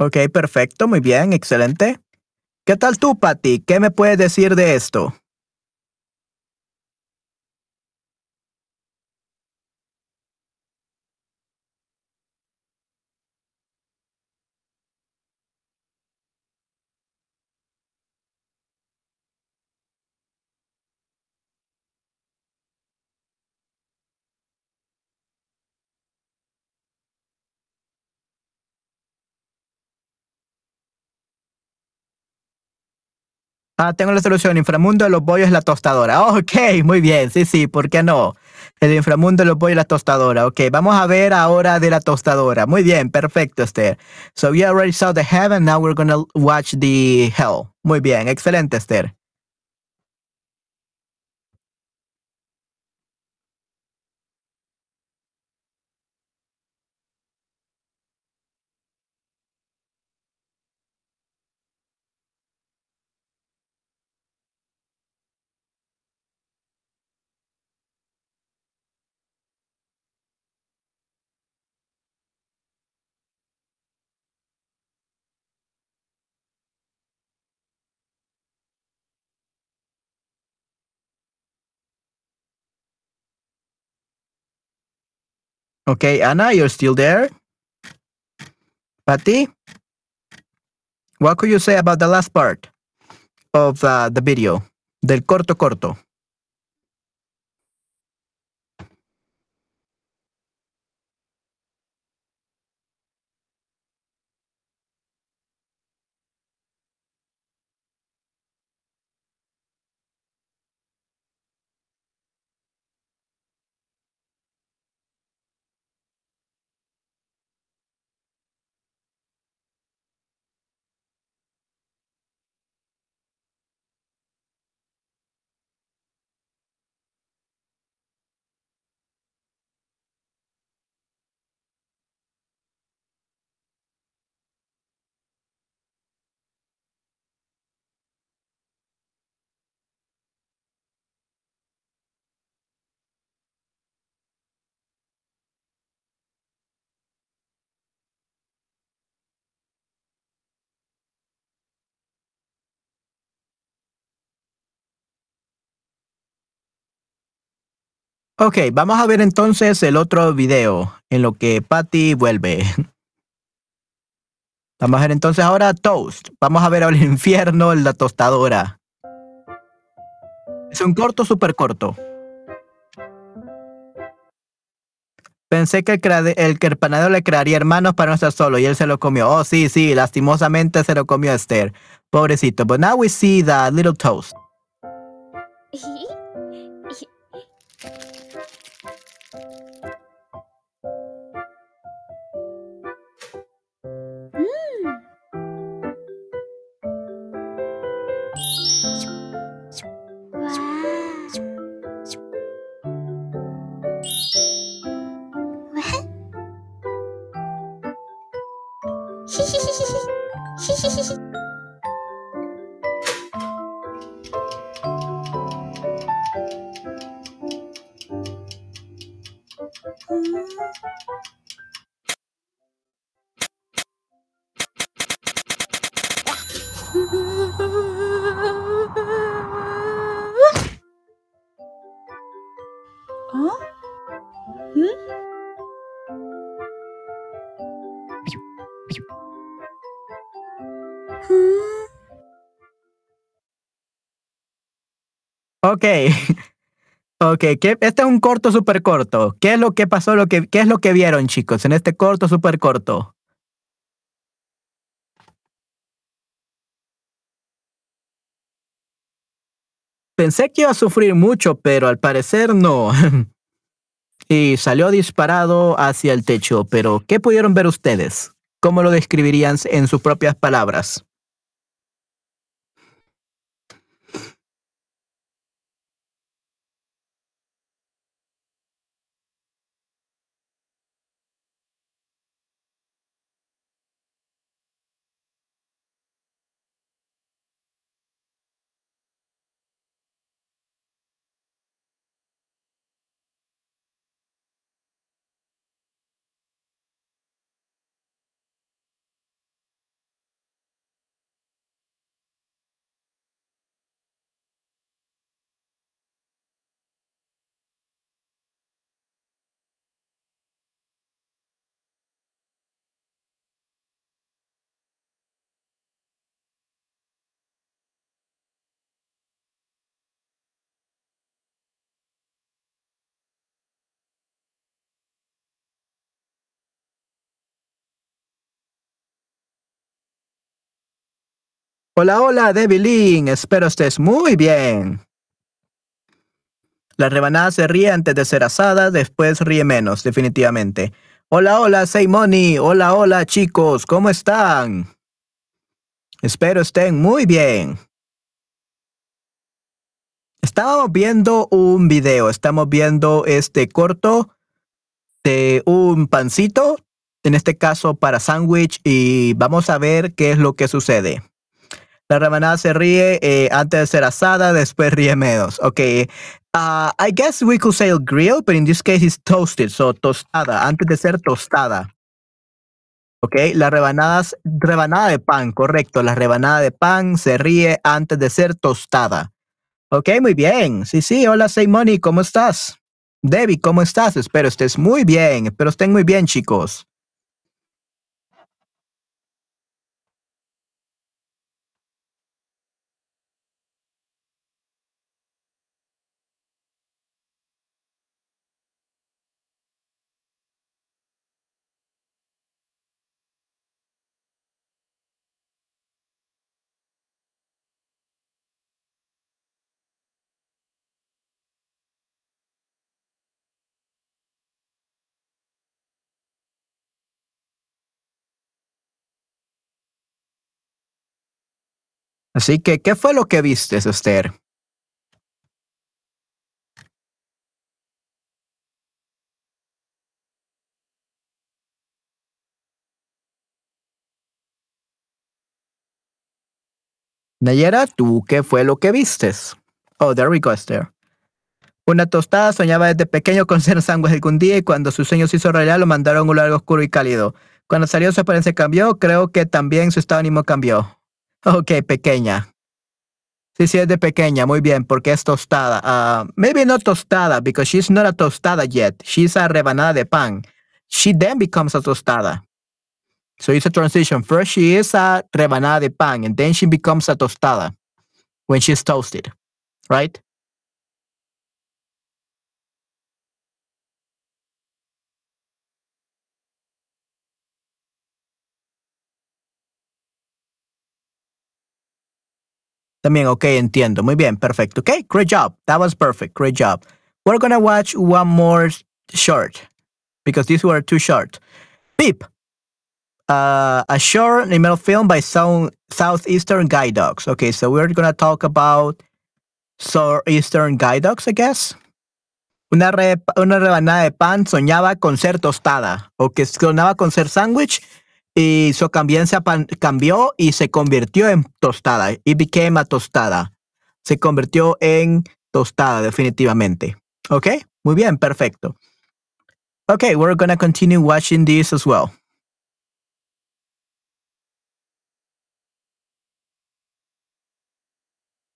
A: Ok, perfecto, muy bien, excelente. ¿Qué tal tú, Patty? ¿Qué me puedes decir de esto? Ah, tengo la solución. Inframundo de los bollos la tostadora. Ok, muy bien. Sí, sí, ¿por qué no? El inframundo de los bollos es la tostadora. Ok, vamos a ver ahora de la tostadora. Muy bien, perfecto, Esther. So we already saw the heaven, now we're gonna watch the hell. Muy bien, excelente, Esther. Okay, Anna, you're still there? Patty? What could you say about the last part of uh, the video? Del corto corto. Ok, vamos a ver entonces el otro video en lo que Patty vuelve. Vamos a ver entonces ahora Toast. Vamos a ver al infierno en la tostadora. Es un corto, súper corto. Pensé que el, el le crearía hermanos para no estar solo y él se lo comió. Oh, sí, sí, lastimosamente se lo comió Esther. Pobrecito. But now we see the little toast. Ok, ¿qué- este es un corto súper corto. ¿Qué es lo que pasó? Lo que, ¿Qué es lo que vieron, chicos, en este corto súper corto? Pensé que iba a sufrir mucho, pero al parecer no. y salió disparado hacia el techo, pero ¿qué pudieron ver ustedes? ¿Cómo lo describirían en sus propias palabras? Hola, hola, Debilín. Espero estés muy bien. La rebanada se ríe antes de ser asada, después ríe menos, definitivamente. Hola, hola, Seimoni. Hola, hola, chicos. ¿Cómo están? Espero estén muy bien. Estábamos viendo un video, estamos viendo este corto de un pancito, en este caso para sándwich, y vamos a ver qué es lo que sucede. La rebanada se ríe eh, antes de ser asada, después ríe menos. Ok. Uh, I guess we could say grill, but in this case it's toasted, so tostada, antes de ser tostada. Ok, la rebanadas, rebanada de pan, correcto. La rebanada de pan se ríe antes de ser tostada. Ok, muy bien. Sí, sí, hola Seimoni, ¿cómo estás? Debbie, ¿cómo estás? Espero estés muy bien. Espero estén muy bien, chicos. Así que, ¿qué fue lo que viste, Esther? Nayera, ¿tú qué fue lo que vistes? Oh, there we go, Esther. Una tostada soñaba desde pequeño con ser sándwich algún día y cuando su sueño se hizo realidad lo mandaron a un lugar oscuro y cálido. Cuando salió su apariencia cambió, creo que también su estado ánimo cambió. Ok, pequeña. Sí, sí, es de pequeña, muy bien, porque es tostada. Uh, maybe not tostada, because she's not a tostada yet. She's a rebanada de pan. She then becomes a tostada. So it's a transition. First, she is a rebanada de pan, and then she becomes a tostada when she's toasted, right? También, ok, entiendo. Muy bien, perfecto. Okay, great job. That was perfect. Great job. We're gonna watch one more short because these were too short. Beep. Uh, a short animal film by South, Southeastern Guide Dogs. Okay, so we're gonna talk about Southeastern Guide Dogs, I guess. Una, re, una rebanada de pan soñaba con ser tostada, o que soñaba con ser sándwich, y su ambiencia cambió y se convirtió en tostada. It became a tostada. Se convirtió en tostada, definitivamente. Ok, muy bien, perfecto. Okay, we're gonna continue watching this as well.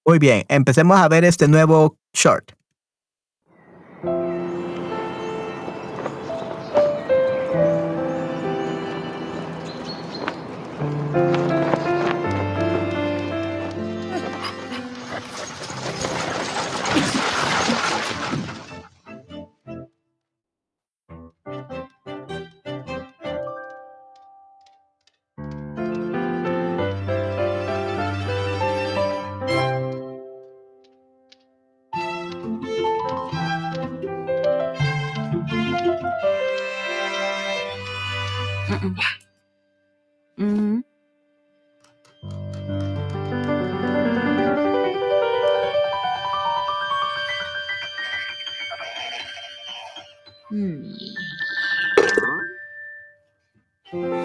A: Muy bien, empecemos a ver este nuevo short.
C: は。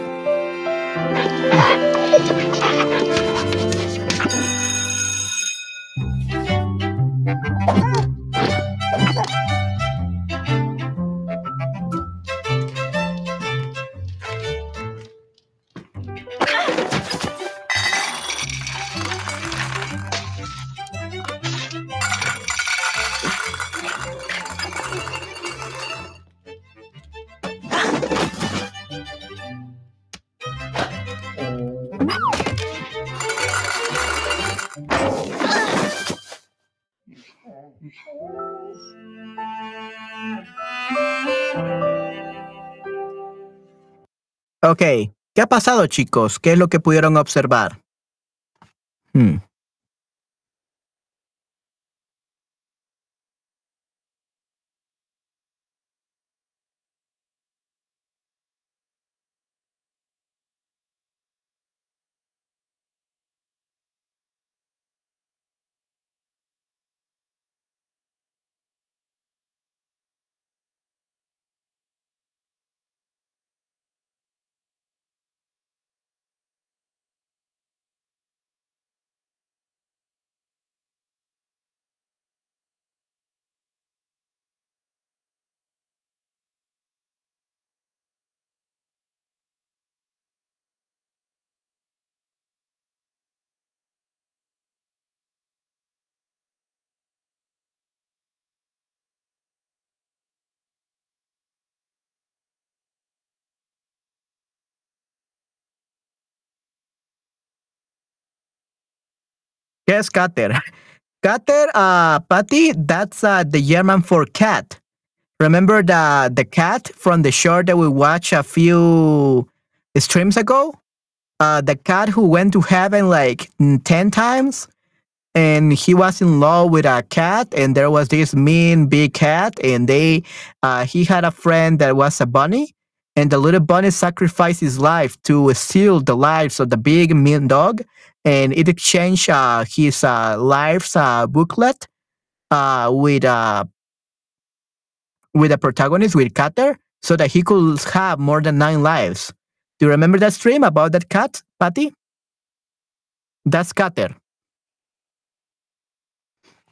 A: Ok, ¿qué ha pasado chicos? ¿Qué es lo que pudieron observar? Hmm. ¿Qué es Kater? Kater, uh, Patty, that's uh, the German for cat. Remember the the cat from the short that we watched a few streams ago? Uh, the cat who went to heaven like 10 times and he was in love with a cat and there was this mean big cat and they uh, he had a friend that was a bunny and the little bunny sacrificed his life to steal the lives of the big mean dog and it exchanged uh, his uh, life's uh, booklet uh, with uh, with the protagonist with Cutter so that he could have more than nine lives. Do you remember that stream about that cat, Patty? That's Cutter.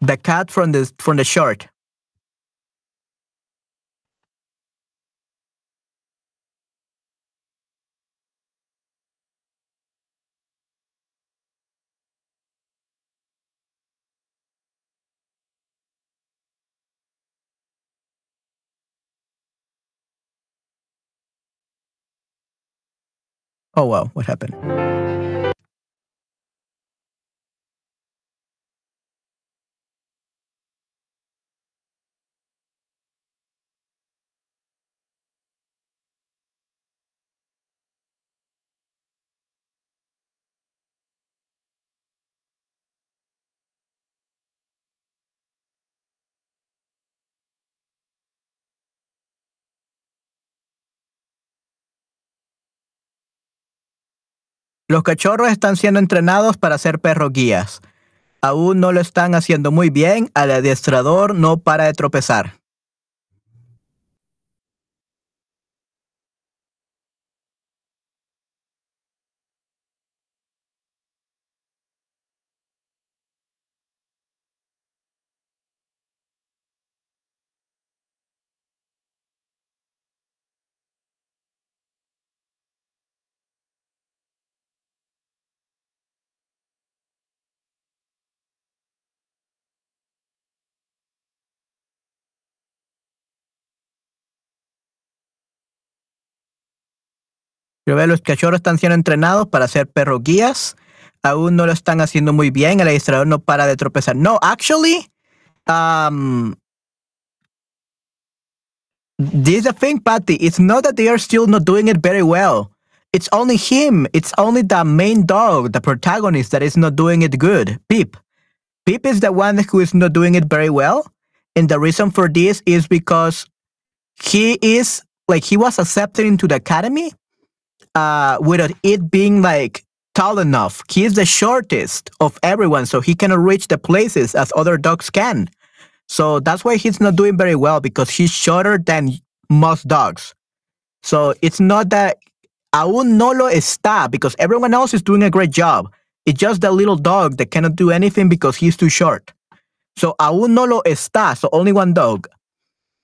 A: The cat from the from the short. Oh wow, what happened? Los cachorros están siendo entrenados para ser perros guías. Aún no lo están haciendo muy bien, al adiestrador no para de tropezar. Pero ve, los cachorros están siendo entrenados para ser perros guías. Aún no lo están haciendo muy bien. El adiestrador no para de tropezar. No, actually, um, this is the thing, Patty. It's not that they are still not doing it very well. It's only him. It's only the main dog, the protagonist, that is not doing it good. Pip. Pip is the one who is not doing it very well. And the reason for this is because he is like he was accepted into the academy uh, without it being like tall enough. He is the shortest of everyone, so he cannot reach the places as other dogs can. So that's why he's not doing very well because he's shorter than most dogs. So it's not that aún no lo está because everyone else is doing a great job. It's just the little dog that cannot do anything because he's too short. So aún no lo está. So only one dog.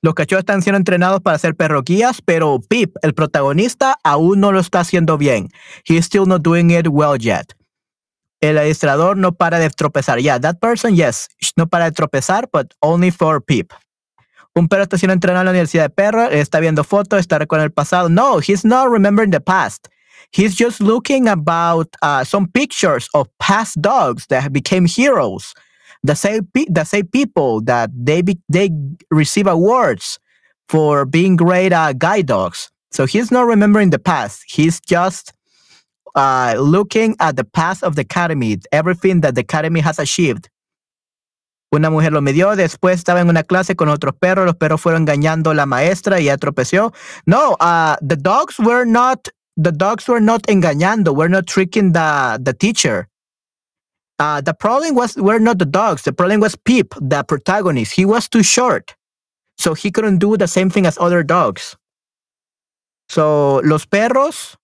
A: Los cachorros están siendo entrenados para ser perro guías, pero Pip, el protagonista, aún no lo está haciendo bien. He's still not doing it well yet. El adiestrador no para de tropezar. Yeah, that person, yes, no para de tropezar, but only for Pip. Un perro está siendo entrenado en la universidad de perro, está viendo fotos, está recordando el pasado. No, he's not remembering the past. He's just looking about uh, some pictures of past dogs that became heroes. The same, the same people that they be, they receive awards for being great uh, guide dogs. So he's not remembering the past. He's just uh, looking at the past of the academy, everything that the academy has achieved. Una mujer lo midió, después estaba en una clase con otros perros, los perros fueron engañando a la maestra y ya tropeció. No, uh, the dogs were not, the dogs were not engañando, were not tricking the, the teacher. Uh, the problem was, were not the dogs, the problem was Pip, the protagonist. He was too short, so he couldn't do the same thing as other dogs. So, los perros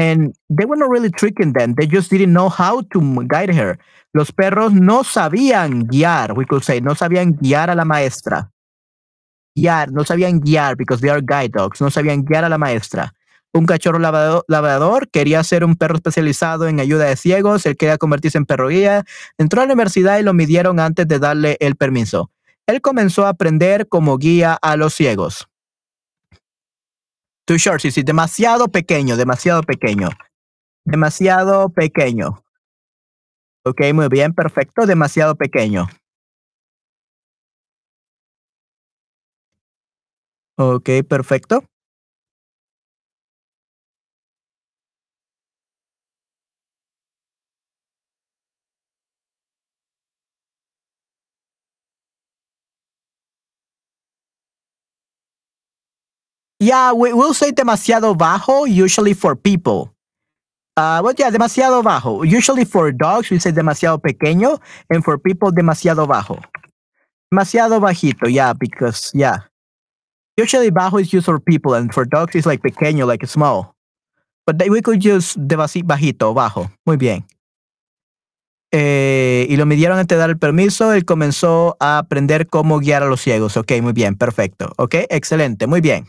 A: and they were not really tricking them. They just didn't know how to guide her. Los perros no sabían guiar, we could say, no sabían guiar a la maestra. Guiar, no sabían guiar because they are guide dogs, no sabían guiar a la maestra. Un cachorro lavador, quería ser un perro especializado en ayuda de ciegos, él quería convertirse en perro guía. Entró a la universidad y lo midieron antes de darle el permiso. Él comenzó a aprender como guía a los ciegos. Too short, sí, sí, demasiado pequeño, demasiado pequeño. Demasiado pequeño. Ok, muy bien, perfecto, demasiado pequeño. Ok, perfecto. Yeah, we will say demasiado bajo usually for people. Uh, but yeah, demasiado bajo. Usually for dogs we say demasiado pequeño, and for people demasiado bajo. Demasiado bajito, yeah, because yeah. Usually bajo is used for people, and for dogs it's like pequeño, like small. But we could use demasiado bajito, bajo. Muy bien. Eh, y lo midieron antes de dar el permiso. Él comenzó a aprender cómo guiar a los ciegos. Ok, muy bien, perfecto. Ok, excelente, muy bien.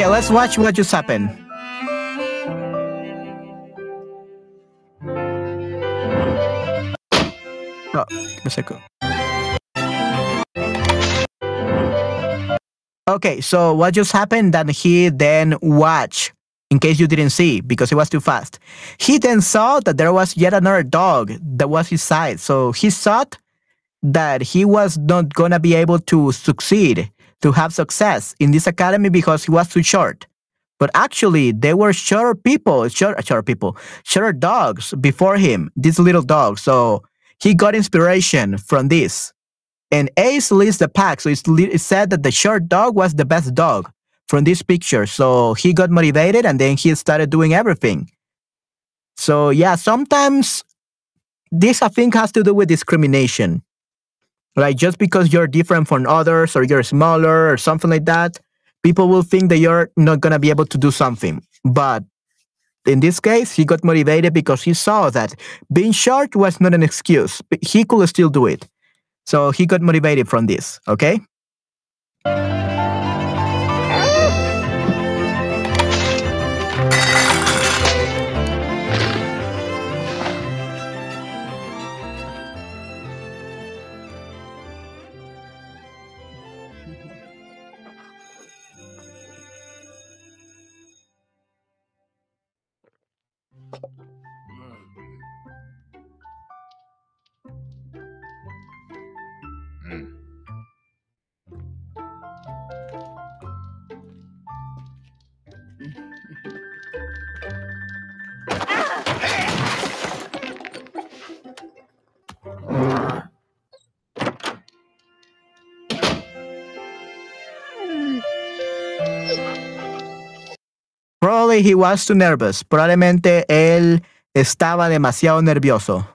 A: Okay, let's watch what just happened. Oh. Okay, so what just happened that he then watched, in case you didn't see, because it was too fast. He then saw that there was yet another dog that was his side. So he thought that he was not gonna be able to succeed to have success in this academy because he was too short. But actually, there were shorter people, short, short people, shorter dogs before him, these little dogs. So he got inspiration from this. And Ace leads the pack. So it said that the short dog was the best dog from this picture. So he got motivated and then he started doing everything. So yeah, sometimes this I think has to do with discrimination. Like just because you're different from others or you're smaller or something like that, people will think that you're not going to be able to do something. But in this case, he got motivated because he saw that being short was not an excuse. He could still do it. So he got motivated from this, okay? He was too nervous. Probablemente él estaba demasiado nervioso.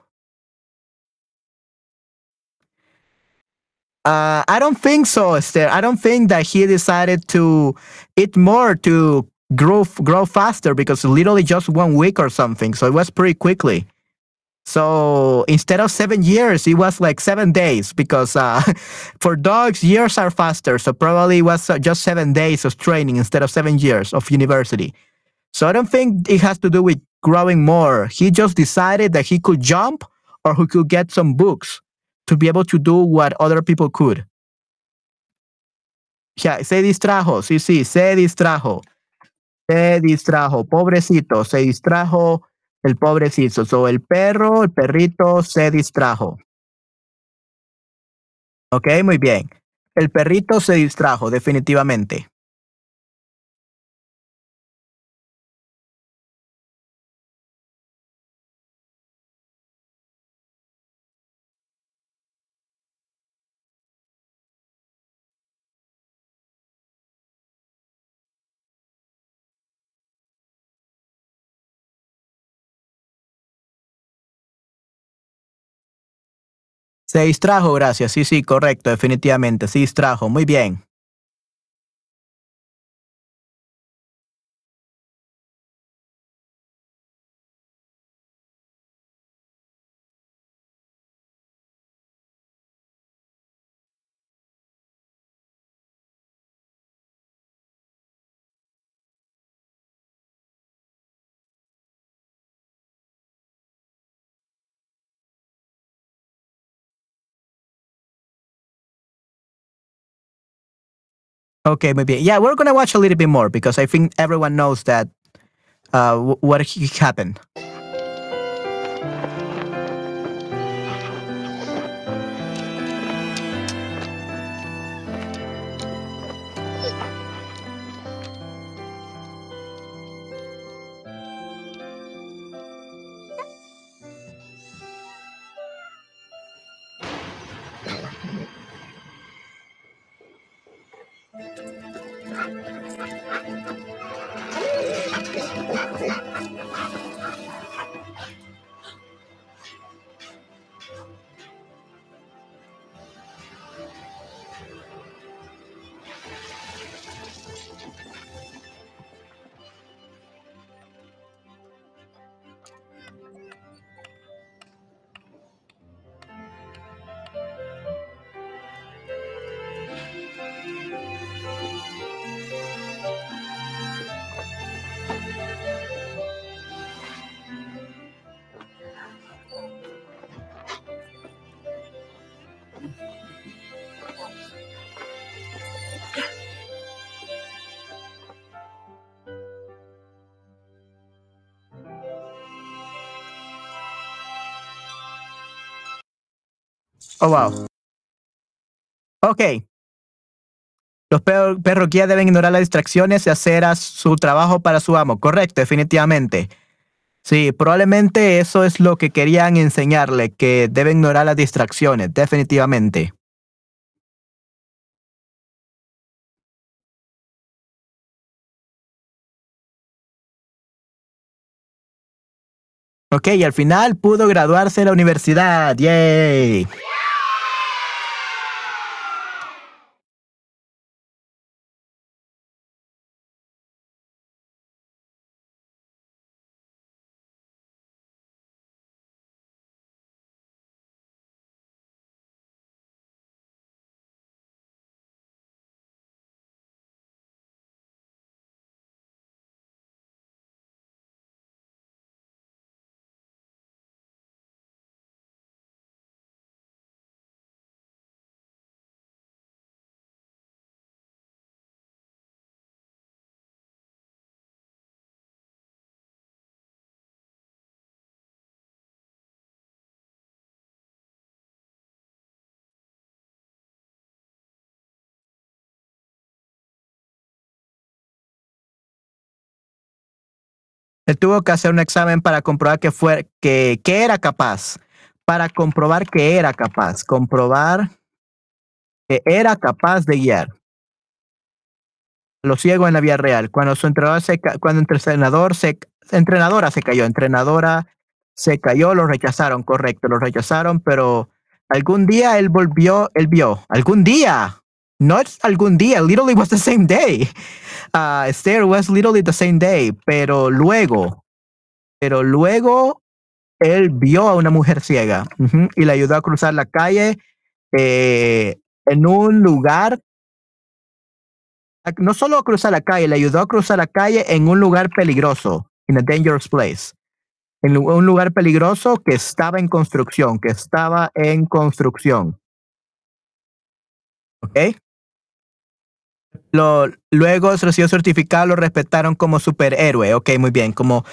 A: Uh, I don't think so, Esther. I don't think that he decided to eat more to grow grow faster because literally just one week or something. So it was pretty quickly. So instead of seven years, it was like seven days because uh, for dogs, years are faster. So probably it was just seven days of training instead of seven years of university. So I don't think it has to do with growing more. He just decided that he could jump or he could get some books to be able to do what other people could. Ya, se distrajo, sí, sí, se distrajo. Se distrajo, pobrecito, se distrajo el pobrecito. So, el perro, el perrito se distrajo. Ok, muy bien. El perrito se distrajo, definitivamente. Se distrajo, gracias. Sí, sí, correcto, definitivamente. Se distrajo. Muy bien. Okay, maybe. Yeah, we're gonna watch a little bit more because I think everyone knows that uh, what happened. Oh, wow. Ok. Los per- perros guía deben ignorar las distracciones y hacer a su trabajo para su amo. Correcto, definitivamente. Sí, probablemente eso es lo que querían enseñarle, que debe ignorar las distracciones, definitivamente. Ok, y al final pudo graduarse de la universidad. ¡Yay! Él tuvo que hacer un examen para comprobar que, fue, que, que era capaz. Para comprobar que era capaz. Comprobar que era capaz de guiar. los ciegos en la vida real. Cuando su entrenador se, cuando entrenador se, entrenadora se cayó, entrenadora se cayó, lo rechazaron, correcto, lo rechazaron, pero algún día él volvió, él vio, algún día, no es algún día, literally was the same day. Uh, Esther was literally the same day, pero luego, pero luego él vio a una mujer ciega y le ayudó a cruzar la calle eh, en un lugar, no solo cruzar la calle, le ayudó a cruzar la calle en un lugar peligroso, in a dangerous place, en un lugar peligroso que estaba en construcción, que estaba en construcción. ¿Ok? Lo, luego recibió certificado, lo respetaron como superhéroe. Ok, muy bien, como,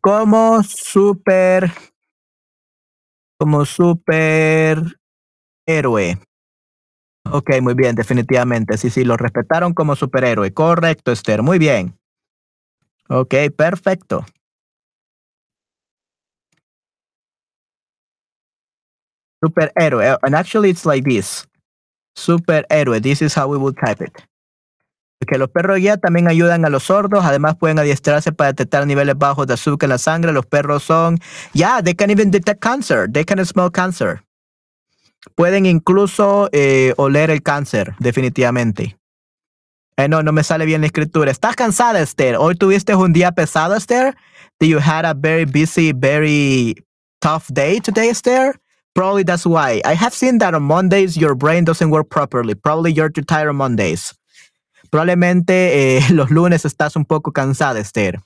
A: como super, como superhéroe. Ok, muy bien, definitivamente. Sí, sí, lo respetaron como superhéroe. Correcto, Esther. Muy bien. Ok, perfecto. Superhéroe. And actually, it's like this. Superhéroe. This is how we will type it. Que los perros guía también ayudan a los sordos. Además, pueden adiestrarse para detectar niveles bajos de azúcar en la sangre. Los perros son. Yeah, they can even detect cancer. They can smell cancer. Pueden incluso eh, oler el cáncer, definitivamente. Eh, no, no me sale bien la escritura. ¿Estás cansada, Esther? ¿Hoy tuviste un día pesado, Esther? Did you had a very busy, very tough day today, Esther? Probably that's why. I have seen that on Mondays your brain doesn't work properly. Probably you're too tired on Mondays. Probablemente eh, los lunes estás un poco cansada, Esther.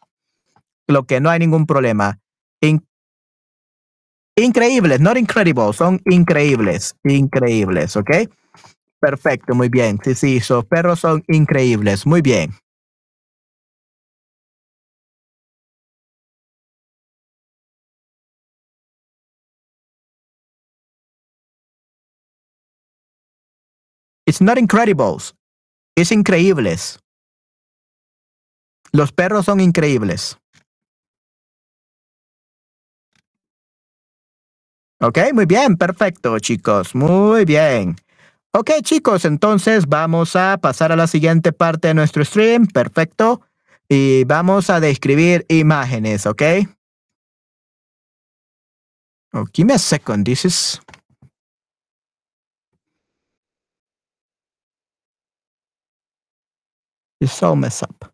A: Lo que no hay ningún problema. In- increíbles, not incredible, son increíbles, increíbles, ¿ok? Perfecto, muy bien. Sí, sí, esos perros son increíbles, muy bien. It's not incredibles, es increíbles. Los perros son increíbles. Ok, muy bien, perfecto, chicos, muy bien. Ok, chicos, entonces vamos a pasar a la siguiente parte de nuestro stream, perfecto. Y vamos a describir imágenes, ¿ok? Oh, give me a second, this is... It's all messed up.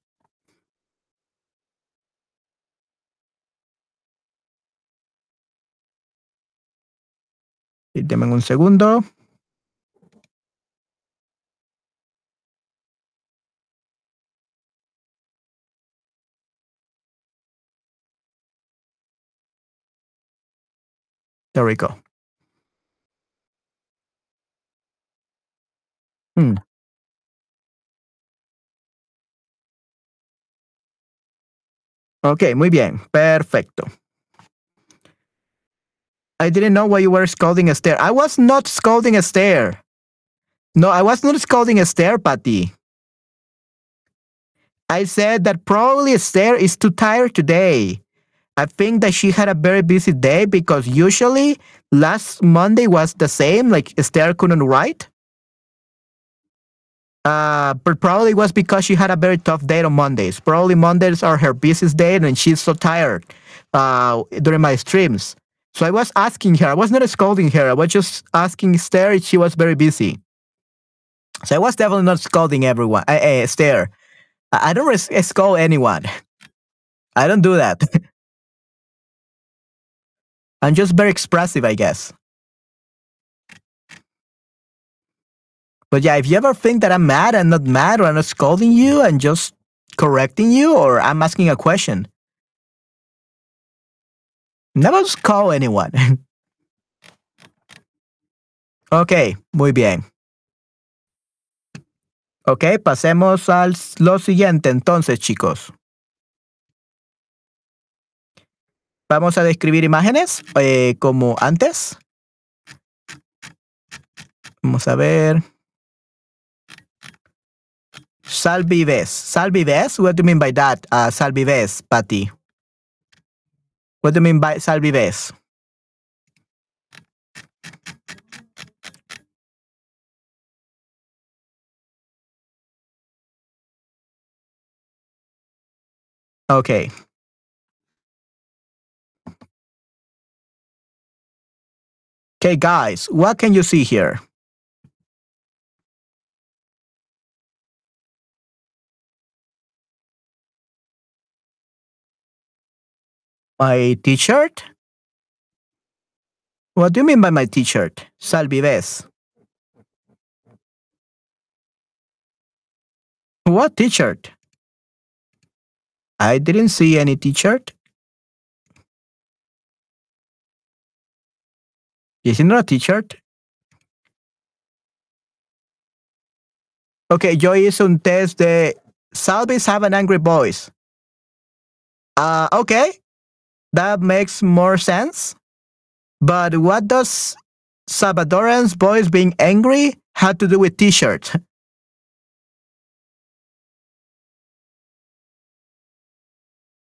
A: Y Deme un segundo. There we go. Hmm. Ok, muy bien, perfecto. I didn't know why you were scolding Esther. I was not scolding Esther. No, I was not scolding Esther, Patty. I said that probably Esther is too tired today. I think that she had a very busy day because usually last Monday was the same, like Esther couldn't write. Uh, but probably it was because she had a very tough day on Mondays. Probably Mondays are her busiest day and she's so tired uh, during my streams. So I was asking her, I was not scolding her, I was just asking Esther if she was very busy. So I was definitely not scolding everyone. Uh, uh, Esther, I I don't res- scold anyone. I don't do that. I'm just very expressive, I guess. But yeah, if you ever think that I'm mad, I'm not mad, or I'm not scolding you, I'm just correcting you, or I'm asking a question. Never call anyone. ok, muy bien. Ok, pasemos a lo siguiente entonces, chicos. Vamos a describir imágenes eh, como antes. Vamos a ver. Salvives. Salvives? What do you mean by that? Uh, salvives, Patty. What do you mean by salvives? Okay. Okay, guys, what can you see here? My t-shirt? What do you mean by my t-shirt? Salvives. What t-shirt? I didn't see any t-shirt. Is it not a t-shirt? Okay, yo hice un test de Salvis have an angry voice. Uh, okay, that makes more sense. But what does Salvadoran's voice being angry have to do with t-shirts?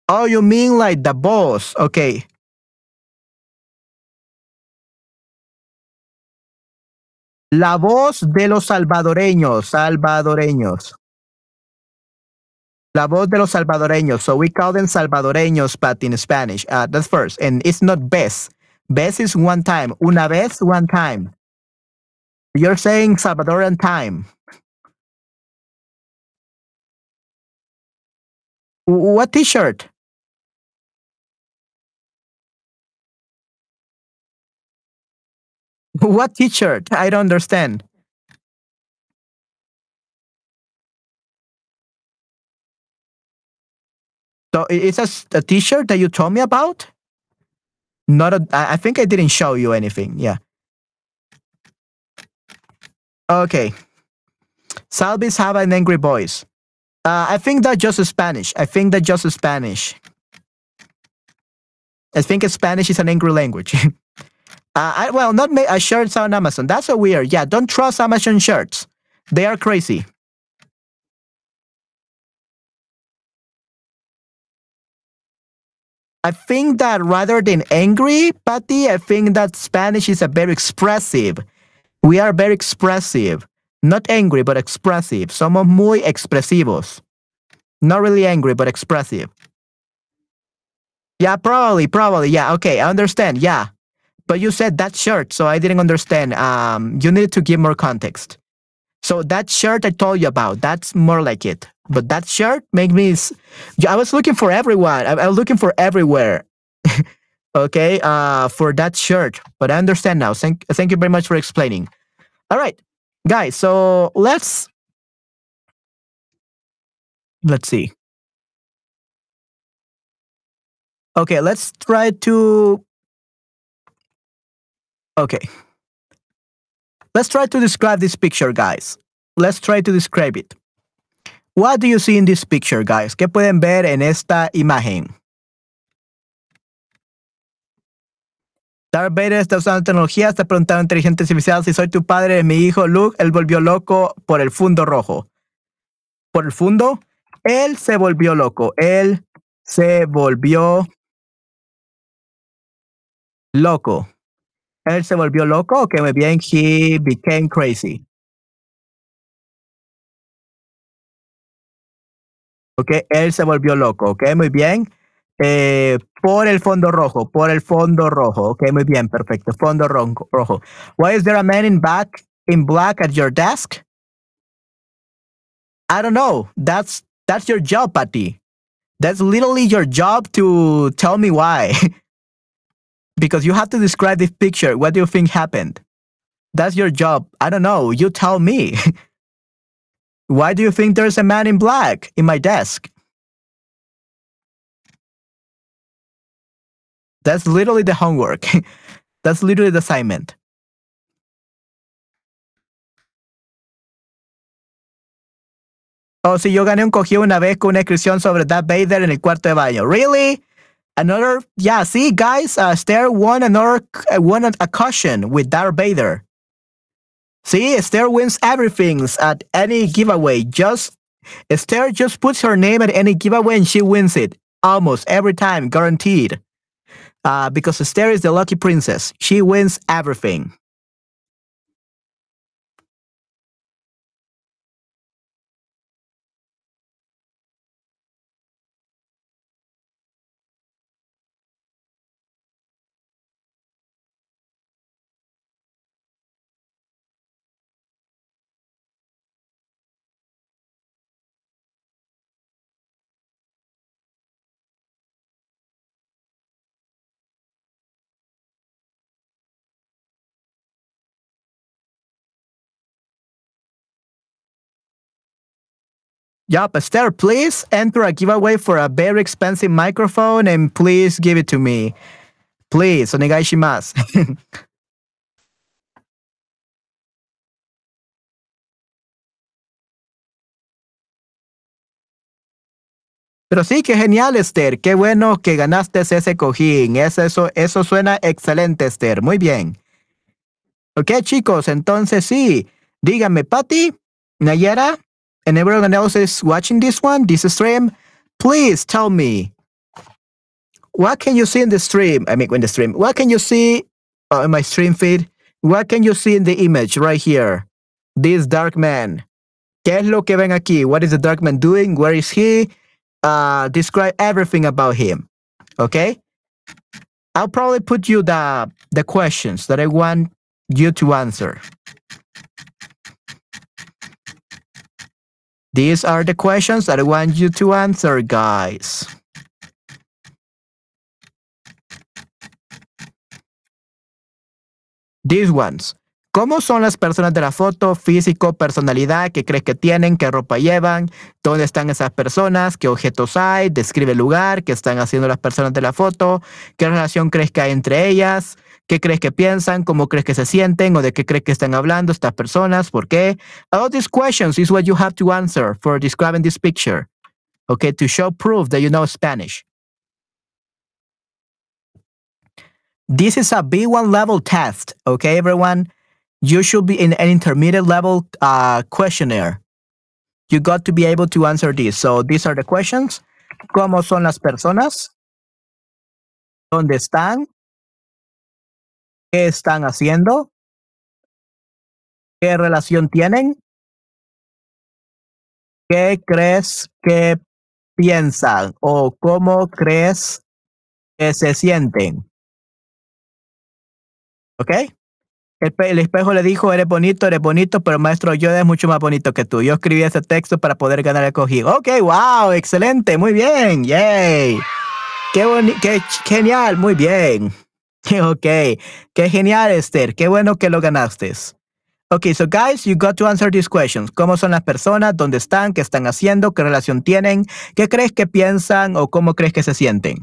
A: Oh, you mean like the boss? Okay. La voz de los salvadoreños, salvadoreños. La voz de los salvadoreños. So we call them salvadoreños, but in Spanish. Uh, that's first. And it's not vez. Vez is one time. Una vez, one time. You're saying Salvadorian time. What t-shirt? What t-shirt? I don't understand. So it's a, a t-shirt that you told me about? Not a, I think I didn't show you anything. Yeah. Okay. Salvis have an angry voice. Uh, I think that just Spanish. I think that just Spanish. I think Spanish is an angry language. uh, I, well, not ma- uh, shirts on Amazon. That's so weird. Yeah, don't trust Amazon shirts. They are crazy. I think that rather than angry, Patty, I think that Spanish is a very expressive. We are very expressive. Not angry, but expressive. Somos muy expresivos. Not really angry, but expressive. Yeah, probably, probably. Yeah, okay, I understand. Yeah. But you said that shirt, so I didn't understand. Um, you need to give more context. So that shirt I told you about, that's more like it. But that shirt made me. I was looking for everyone. I, I was looking for everywhere. okay, uh, for that shirt. But I understand now. Thank, thank you very much for explaining. All right, guys. So let's let's see. Okay, let's try to. Okay. Let's try to describe this picture, guys. Let's try to describe it. What do you see in this picture, guys? ¿Qué pueden ver en esta imagen? Darth Vader está usando tecnología, está preguntando a inteligencia artificial si soy tu padre, mi hijo Luke, él volvió loco por el fundo rojo. ¿Por el fundo? Él se volvió loco. Él se volvió loco. Él se volvió loco. Ok, muy bien. He became crazy. Ok, él se volvió loco. Ok, muy bien. Eh, por el fondo rojo, por el fondo rojo. Ok, muy bien, perfecto. Fondo ro- rojo. Why is there a man in back in black at your desk? I don't know. That's that's your job, Patty. That's literally your job to tell me why. because you have to describe this picture. What do you think happened? That's your job. I don't know. You tell me. why do you think there's a man in black in my desk? That's literally the homework. That's literally the assignment. Oh, sí, yo gané un cogido una vez con una inscripción sobre Darth Vader en el cuarto de baño. Really? Another, yeah, see, guys, uh, Esther won another, uh, won a, a caution with Darth Vader. See, Esther wins everything at any giveaway. Just, Esther just puts her name at any giveaway and she wins it. Almost every time, guaranteed. Uh, because Esther is the lucky princess. She wins everything. Yup, Esther, please enter a giveaway for a very expensive microphone and please give it to me. Please, onegai shimasu. Pero sí, qué genial, Esther. Qué bueno que ganaste ese cojín. Eso, suena excelente, Esther. Muy bien. Ok, chicos, entonces sí. Díganme, Patty, Nayera, and everyone else is watching this one, this stream, please tell me what can you see in the stream? I mean, in the stream, what can you see uh, in my stream feed? What can you see in the image right here? This dark man. ¿Qué es lo que ven aquí? What is the dark man doing? Where is he? Uh, describe everything about him. Okay? I'll probably put you the the questions that I want you to answer. These are the questions that I want you to answer, guys. These ones. ¿Cómo son las personas de la foto? Físico, personalidad, qué crees que tienen, qué ropa llevan, dónde están esas personas, qué objetos hay, describe el lugar, qué están haciendo las personas de la foto, qué relación crees que hay entre ellas, qué crees que piensan, cómo crees que se sienten o de qué crees que están hablando estas personas, por qué. All these questions is what you have to answer for describing this picture. Okay, to show proof that you know Spanish. This is a B1 level test, okay, everyone? You should be in an intermediate level uh, questionnaire. You got to be able to answer this. So these are the questions. ¿Cómo son las personas? ¿Dónde están? ¿Qué están haciendo? ¿Qué relación tienen? ¿Qué crees que piensan o cómo crees que se sienten? ¿Ok? El, espejo le dijo, eres bonito, eres bonito, pero maestro yo es mucho más bonito que tú. Yo escribí ese texto para poder ganar el cogido. Ok, wow, excelente, muy bien, yay. Qué, qué genial, muy bien. Ok, qué genial, Esther. Qué bueno que lo ganaste. Ok, so guys, you got to answer these questions. ¿Cómo son las personas? ¿Dónde están? ¿Qué están haciendo? ¿Qué relación tienen? ¿Qué crees que piensan o cómo crees que se sienten?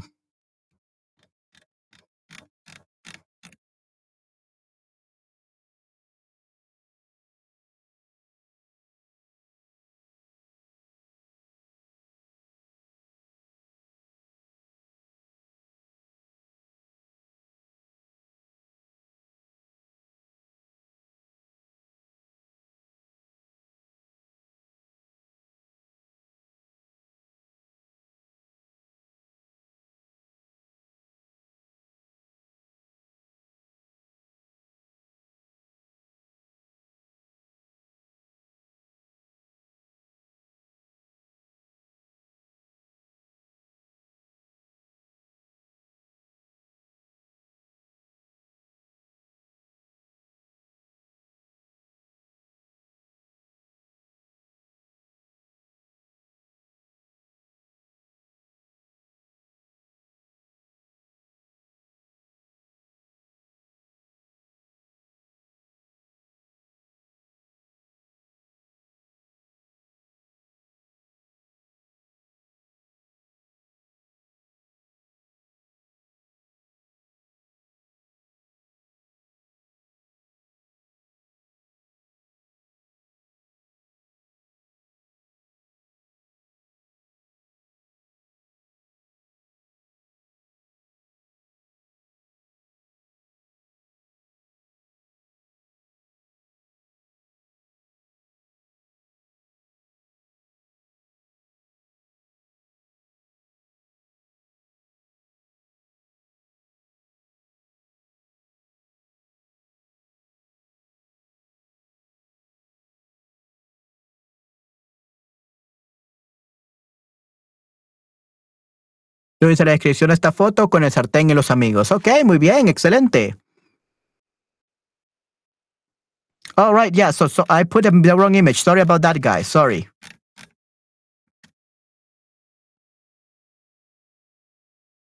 A: Yo hice la descripción de esta foto con el sartén y los amigos. Ok, muy bien, excelente. All right, yeah, so, so I put the wrong image. Sorry about that, guys. Sorry.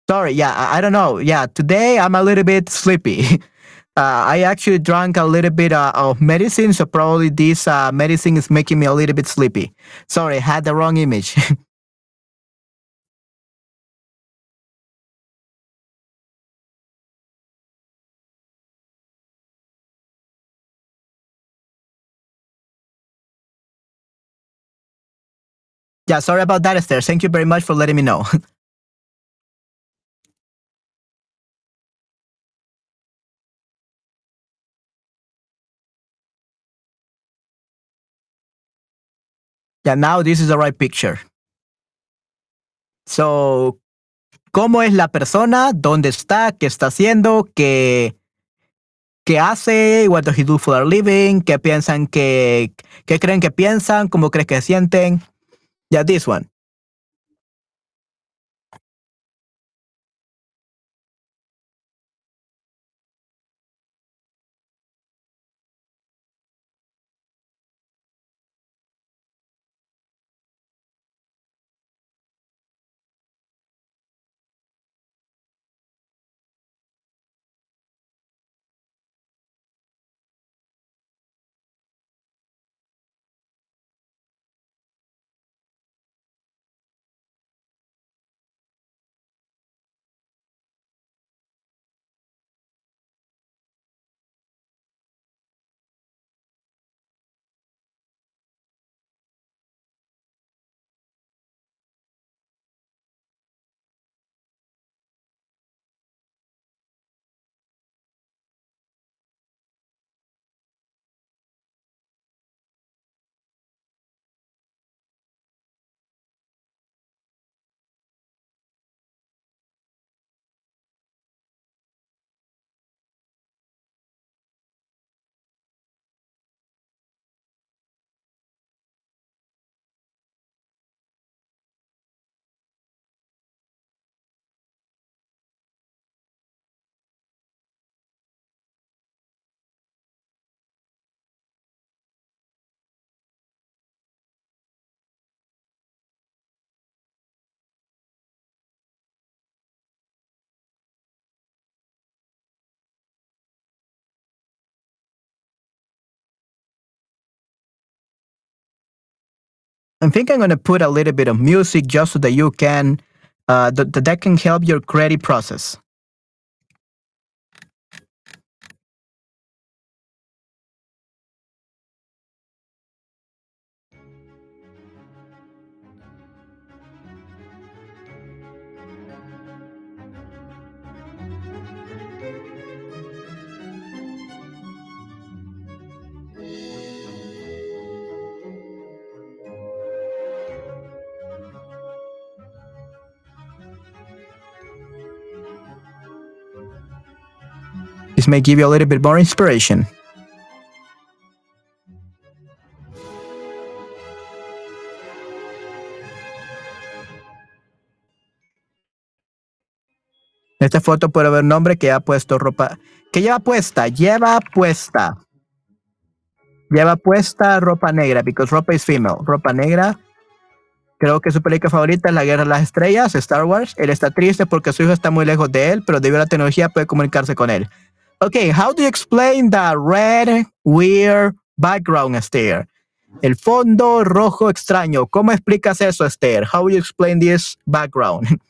A: Sorry, yeah, I, I don't know. Yeah, today I'm a little bit sleepy. Uh, I actually drank a little bit uh, of medicine, so probably this uh, medicine is making me a little bit sleepy. Sorry, I had the wrong image. yeah, sorry about that, Esther. Thank you very much for letting me know. yeah, now this is the right picture. So, ¿cómo es la persona? ¿Dónde está? ¿Qué está haciendo? ¿Qué, qué hace? What does he do for a living? ¿Qué piensan que, qué creen que piensan? ¿Cómo crees que sienten? Yeah, this one. I think I'm going to put a little bit of music just so that you can, uh, that, that can help your credit process. May give you a little bit more inspiration. En esta foto puede ver un hombre que ha puesto ropa. que lleva puesta? Lleva puesta. Lleva puesta ropa negra, because ropa is female. Ropa negra. Creo que su película favorita es La Guerra de las Estrellas, Star Wars. Él está triste porque su hijo está muy lejos de él, pero debido a la tecnología puede comunicarse con él. Okay, how do you explain the red, weird background, Esther? El fondo rojo extraño. ¿Cómo explicas eso, Esther? How do you explain this background?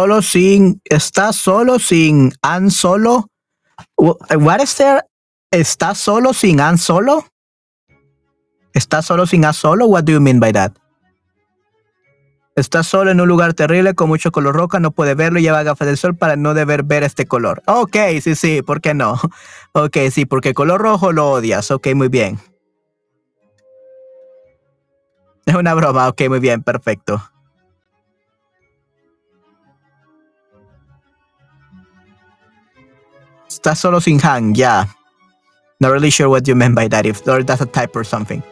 A: Solo sin, está solo sin an solo. What is there? ¿Está solo sin an solo? ¿Está solo sin a solo? What do you mean by that? Está solo en un lugar terrible con mucho color roja, no puede verlo y lleva gafas de sol para no deber ver este color. Ok, sí, sí, ¿por qué no? Ok, sí, porque color rojo lo odias. Ok, muy bien. Es una broma, ok, muy bien, perfecto. Está solo sin Han, yeah. Not really sure what you meant by that, if that's a type or something.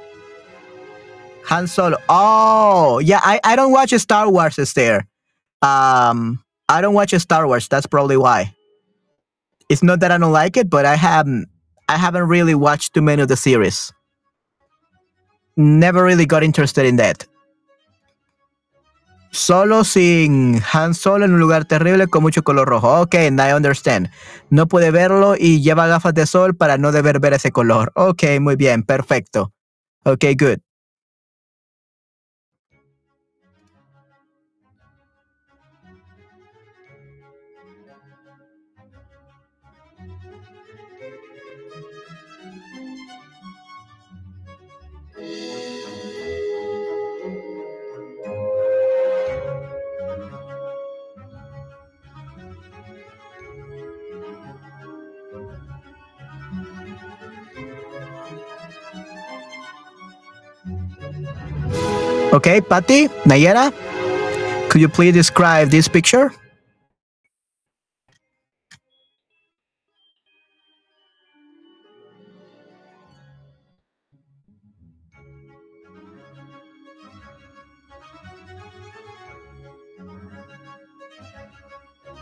A: Han Solo. Oh, yeah, I, I don't watch Star Wars, is there. Um, I don't watch Star Wars. That's probably why. It's not that I don't like it, but I haven't I haven't really watched too many of the series. Never really got interested in that. Solo sin Han Solo en un lugar terrible con mucho color rojo. Ok, I understand. No puede verlo y lleva gafas de sol para no deber ver ese color. Ok, muy bien, perfecto. Ok, good. Okay, Patty, Nayera, could you please describe this picture?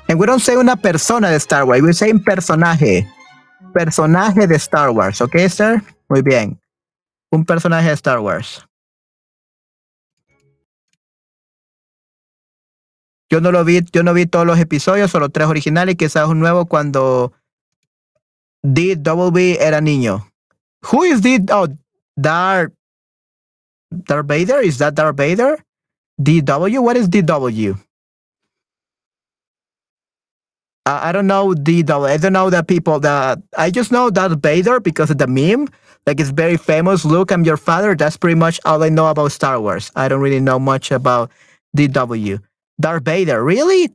A: And we don't say una persona de Star Wars, we say un personaje. Personaje de Star Wars, ¿ok, sir? Muy bien. Un personaje de Star Wars. Yo no lo vi, yo no vi todos los episodios, solo tres originales quizás un nuevo cuando DW era niño. Who is D? Oh, Darth Darth Vader? Is that Darth Vader? DW? What is DW? Uh, I don't know DW. I don't know the people that I just know Darth Vader because of the meme. Like it's very famous. Luke, I'm your father. That's pretty much all I know about Star Wars. I don't really know much about DW. Darth Vader, really?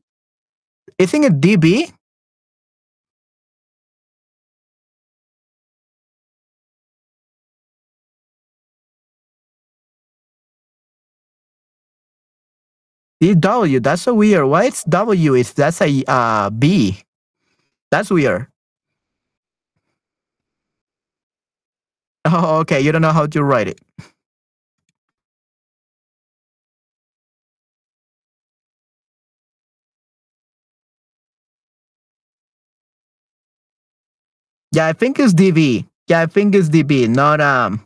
A: Isn't it DB? DW, that's weird. Why it's W? It's that's a uh, B. That's weird. Oh, okay. You don't know how to write it. Yeah, I think it's DV. Yeah, I think it's DB, not um.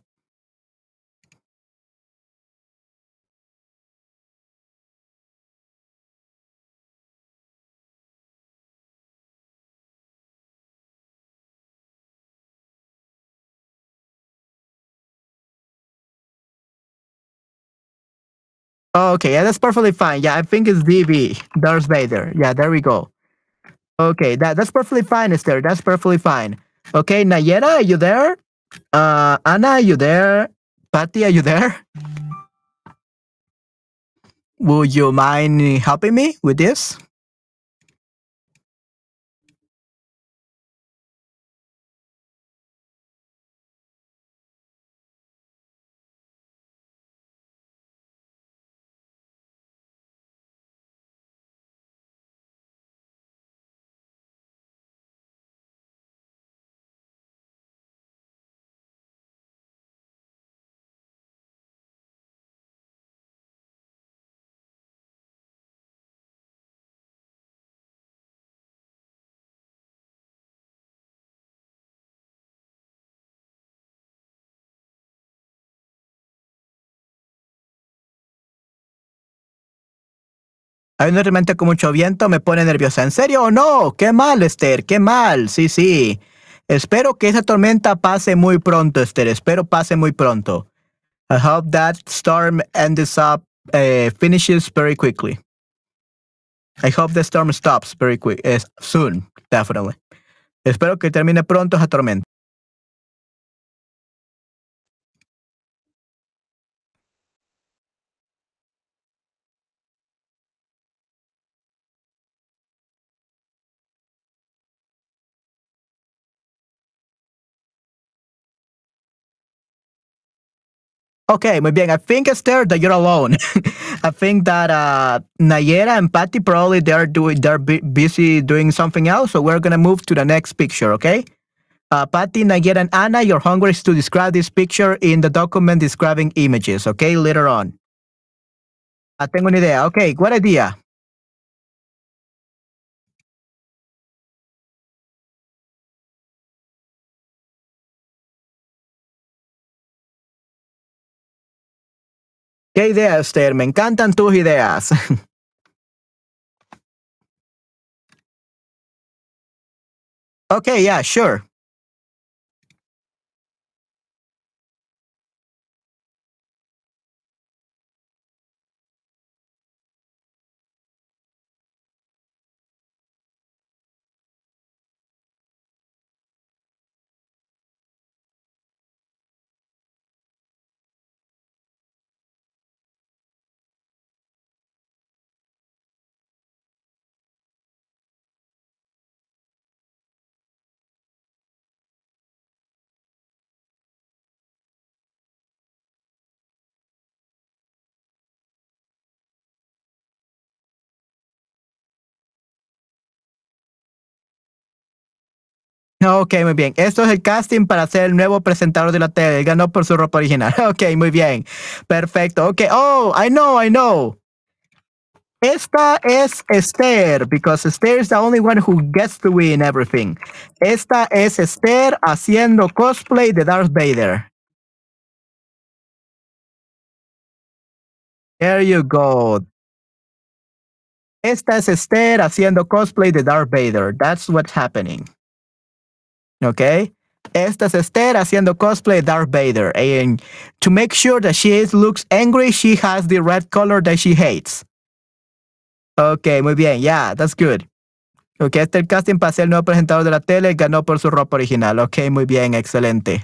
A: Oh, okay, yeah, that's perfectly fine. Yeah, I think it's DV, Darth Vader. Yeah, there we go. Okay, that that's perfectly fine, Esther. That's perfectly fine. Okay, Nayera, are you there? Uh, Anna, are you there? Patty, are you there? Would you mind helping me with this? Hay una tormenta con mucho viento, me pone nerviosa. ¿En serio o no? Qué mal, Esther, qué mal. Sí, sí. Espero que esa tormenta pase muy pronto, Esther. Espero pase muy pronto. I hope that storm ends up, uh, finishes very quickly. I hope the storm stops very quick, uh, soon, definitely. Espero que termine pronto esa tormenta. Okay, muy bien. I think Esther that you're alone. I think that uh, Nayera and Patty probably they're doing they're bu- busy doing something else. So we're gonna move to the next picture. Okay. Uh, Patty, Nayera, and Anna, your homework is to describe this picture in the document describing images. Okay, later on. I tengo una idea. Okay, what idea? ¿Qué idea, Esther? Me encantan tus ideas. okay, yeah, sure. Ok, muy bien. Esto es el casting para ser el nuevo presentador de la tele. Ganó por su ropa original. Ok, muy bien. Perfecto. Ok. Oh, I know, I know. Esta es Esther, because Esther is the only one who gets to win everything. Esta es Esther haciendo cosplay de Darth Vader. There you go. Esta es Esther haciendo cosplay de Darth Vader. That's what's happening. Okay. Esta es Esther haciendo cosplay Darth Vader. And to make sure that she is, looks angry, she has the red color that she hates. Ok, muy bien. Yeah, that's good. Ok, este es el casting para ser el nuevo presentador de la tele. Ganó por su ropa original. Ok, muy bien. Excelente.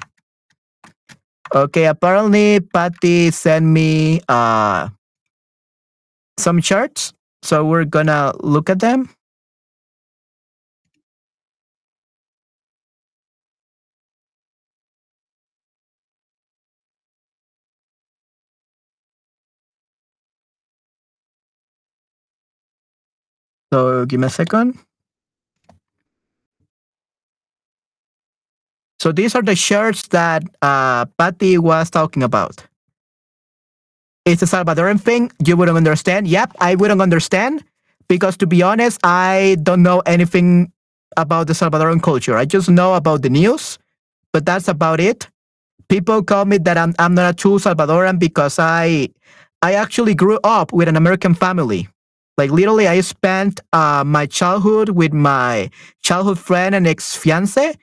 A: Ok, apparently Patty sent me uh, some charts. So we're gonna look at them. So give me a second. So these are the shirts that uh, Patty was talking about. It's a Salvadoran thing. You wouldn't understand. Yep, I wouldn't understand because to be honest, I don't know anything about the Salvadoran culture. I just know about the news, but that's about it. People call me that I'm I'm not a true Salvadoran because I I actually grew up with an American family. Like literally, I spent uh, my childhood with my childhood friend and ex fiance,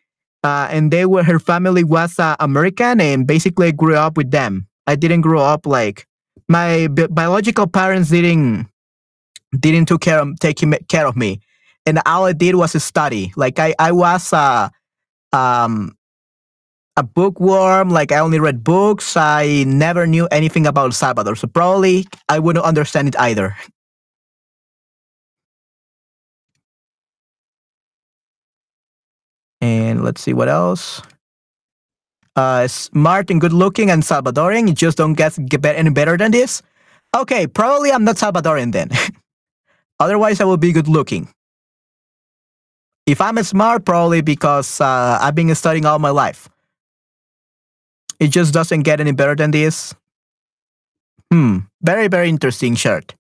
A: uh, and they were her family was uh, American, and basically grew up with them. I didn't grow up like my bi- biological parents didn't didn't took care of, take care of me, and all I did was study. Like I I was uh, um a bookworm. Like I only read books. I never knew anything about El Salvador, so probably I wouldn't understand it either. And let's see what else. Uh, smart and good looking and Salvadorian. You just don't get, get any better than this. Okay, probably I'm not Salvadorian then. Otherwise, I will be good looking. If I'm smart, probably because uh, I've been studying all my life. It just doesn't get any better than this. Hmm, very, very interesting shirt.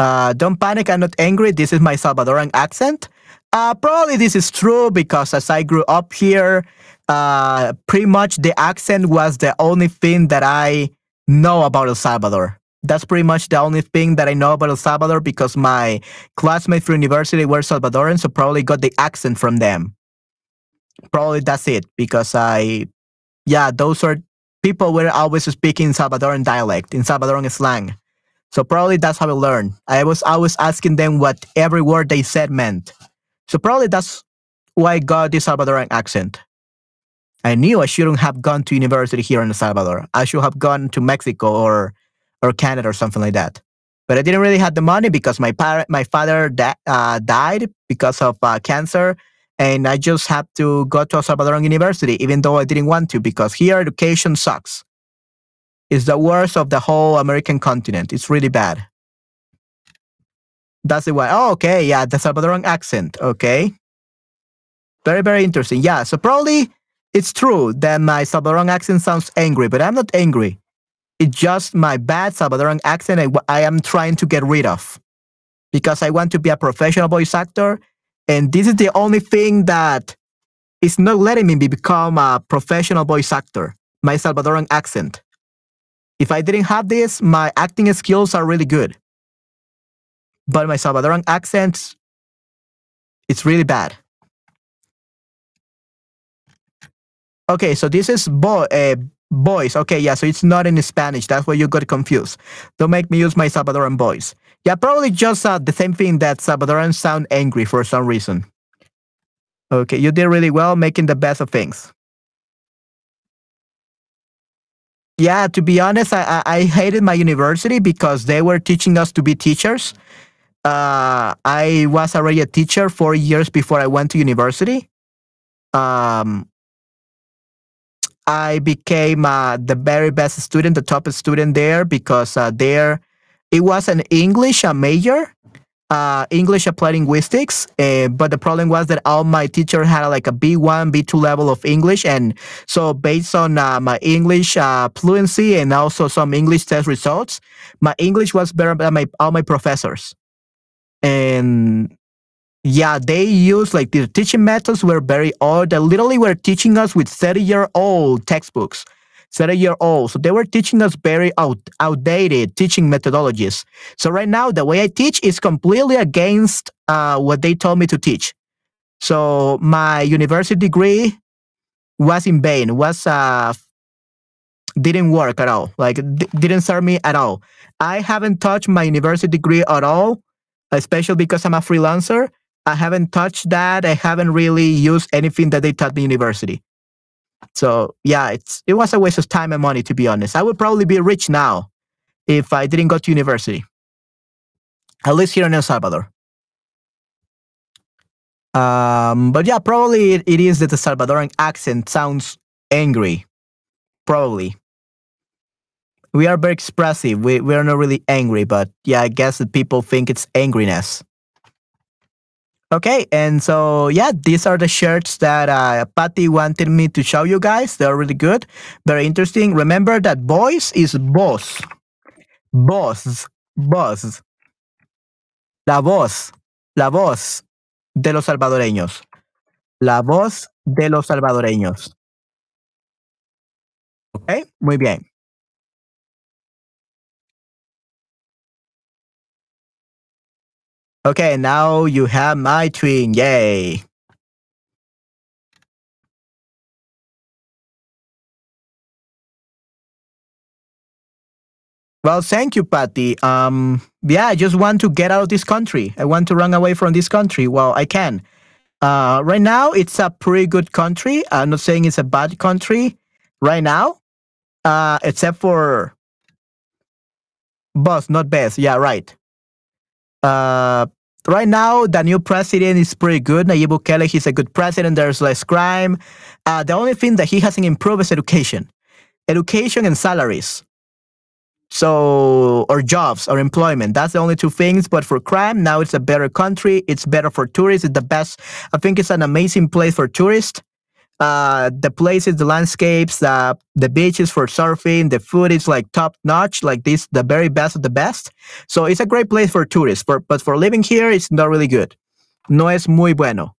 A: Uh, don't panic, I'm not angry. This is my Salvadoran accent. Uh, probably this is true because as I grew up here, uh, pretty much the accent was the only thing that I know about El Salvador. That's pretty much the only thing that I know about El Salvador because my classmates for university were Salvadoran, so probably got the accent from them. Probably that's it because I, yeah, those are people were always speaking Salvadoran dialect, in Salvadoran slang. So probably that's how I learned. I was always asking them what every word they said meant. So probably that's why I got this Salvadoran accent. I knew I shouldn't have gone to university here in El Salvador. I should have gone to Mexico or or Canada or something like that. But I didn't really have the money because my parent, my father da- uh, died because of uh, cancer, and I just had to go to a Salvadoran university, even though I didn't want to, because here education sucks. It's the worst of the whole American continent. It's really bad. That's the way. Oh, okay. Yeah, the Salvadoran accent. Okay. Very, very interesting. Yeah. So probably it's true that my Salvadoran accent sounds angry, but I'm not angry. It's just my bad Salvadoran accent I, I am trying to get rid of because I want to be a professional voice actor and this is the only thing that is not letting me become a professional voice actor, my Salvadoran accent. If I didn't have this, my acting skills are really good. But my Salvadoran accent, it's really bad. Okay, so this is boy, uh, voice. Okay, yeah, so it's not in Spanish. That's why you got confused. Don't make me use my Salvadoran voice. Yeah, probably just uh, the same thing that Salvadorans sound angry for some reason. Okay, you did really well making the best of things. Yeah, to be honest, I, I hated my university because they were teaching us to be teachers. Uh, I was already a teacher four years before I went to university. Um, I became uh, the very best student, the top student there because uh, there it was an English major, uh, English applied linguistics. Uh, but the problem was that all my teacher had like a B1, B2 level of English. And so based on uh, my English uh, fluency and also some English test results, my English was better than my, all my professors. And yeah, they used like the teaching methods were very old. They literally were teaching us with 30 year textbooks. 30 year old. So they were teaching us very out, outdated teaching methodologies. So right now, the way I teach is completely against uh, what they told me to teach. So my university degree was in vain, was uh, didn't work at all. Like didn't serve me at all. I haven't touched my university degree at all, especially because I'm a freelancer. I haven't touched that. I haven't really used anything that they taught me university. So yeah, it's it was a waste of time and money to be honest. I would probably be rich now if I didn't go to university. At least here in El Salvador. Um, but yeah, probably it, it is that the Salvadoran accent sounds angry. Probably. We are very expressive. We we are not really angry, but yeah, I guess that people think it's angriness. Okay, and so yeah, these are the shirts that uh, Patty wanted me to show you guys. They're really good, very interesting. Remember that voice is boss, boss, boss. La voz, la voz de los salvadoreños. La voz de los salvadoreños. Ok, muy bien. Okay, now you have my twin. Yay. Well, thank you, Patty. Um, yeah, I just want to get out of this country. I want to run away from this country. Well, I can. Uh, right now, it's a pretty good country. I'm not saying it's a bad country right now, uh, except for boss, not best. Yeah, right. Uh, right now, the new president is pretty good. Nayib Bukele, he's a good president. There's less crime. Uh, the only thing that he hasn't improved is education, education and salaries. So, or jobs or employment. That's the only two things. But for crime, now it's a better country. It's better for tourists. It's the best. I think it's an amazing place for tourists uh, the places, the landscapes, the the beaches for surfing, the food is like top notch, like this, the very best of the best. So it's a great place for tourists. For, but for living here, it's not really good. No es muy bueno.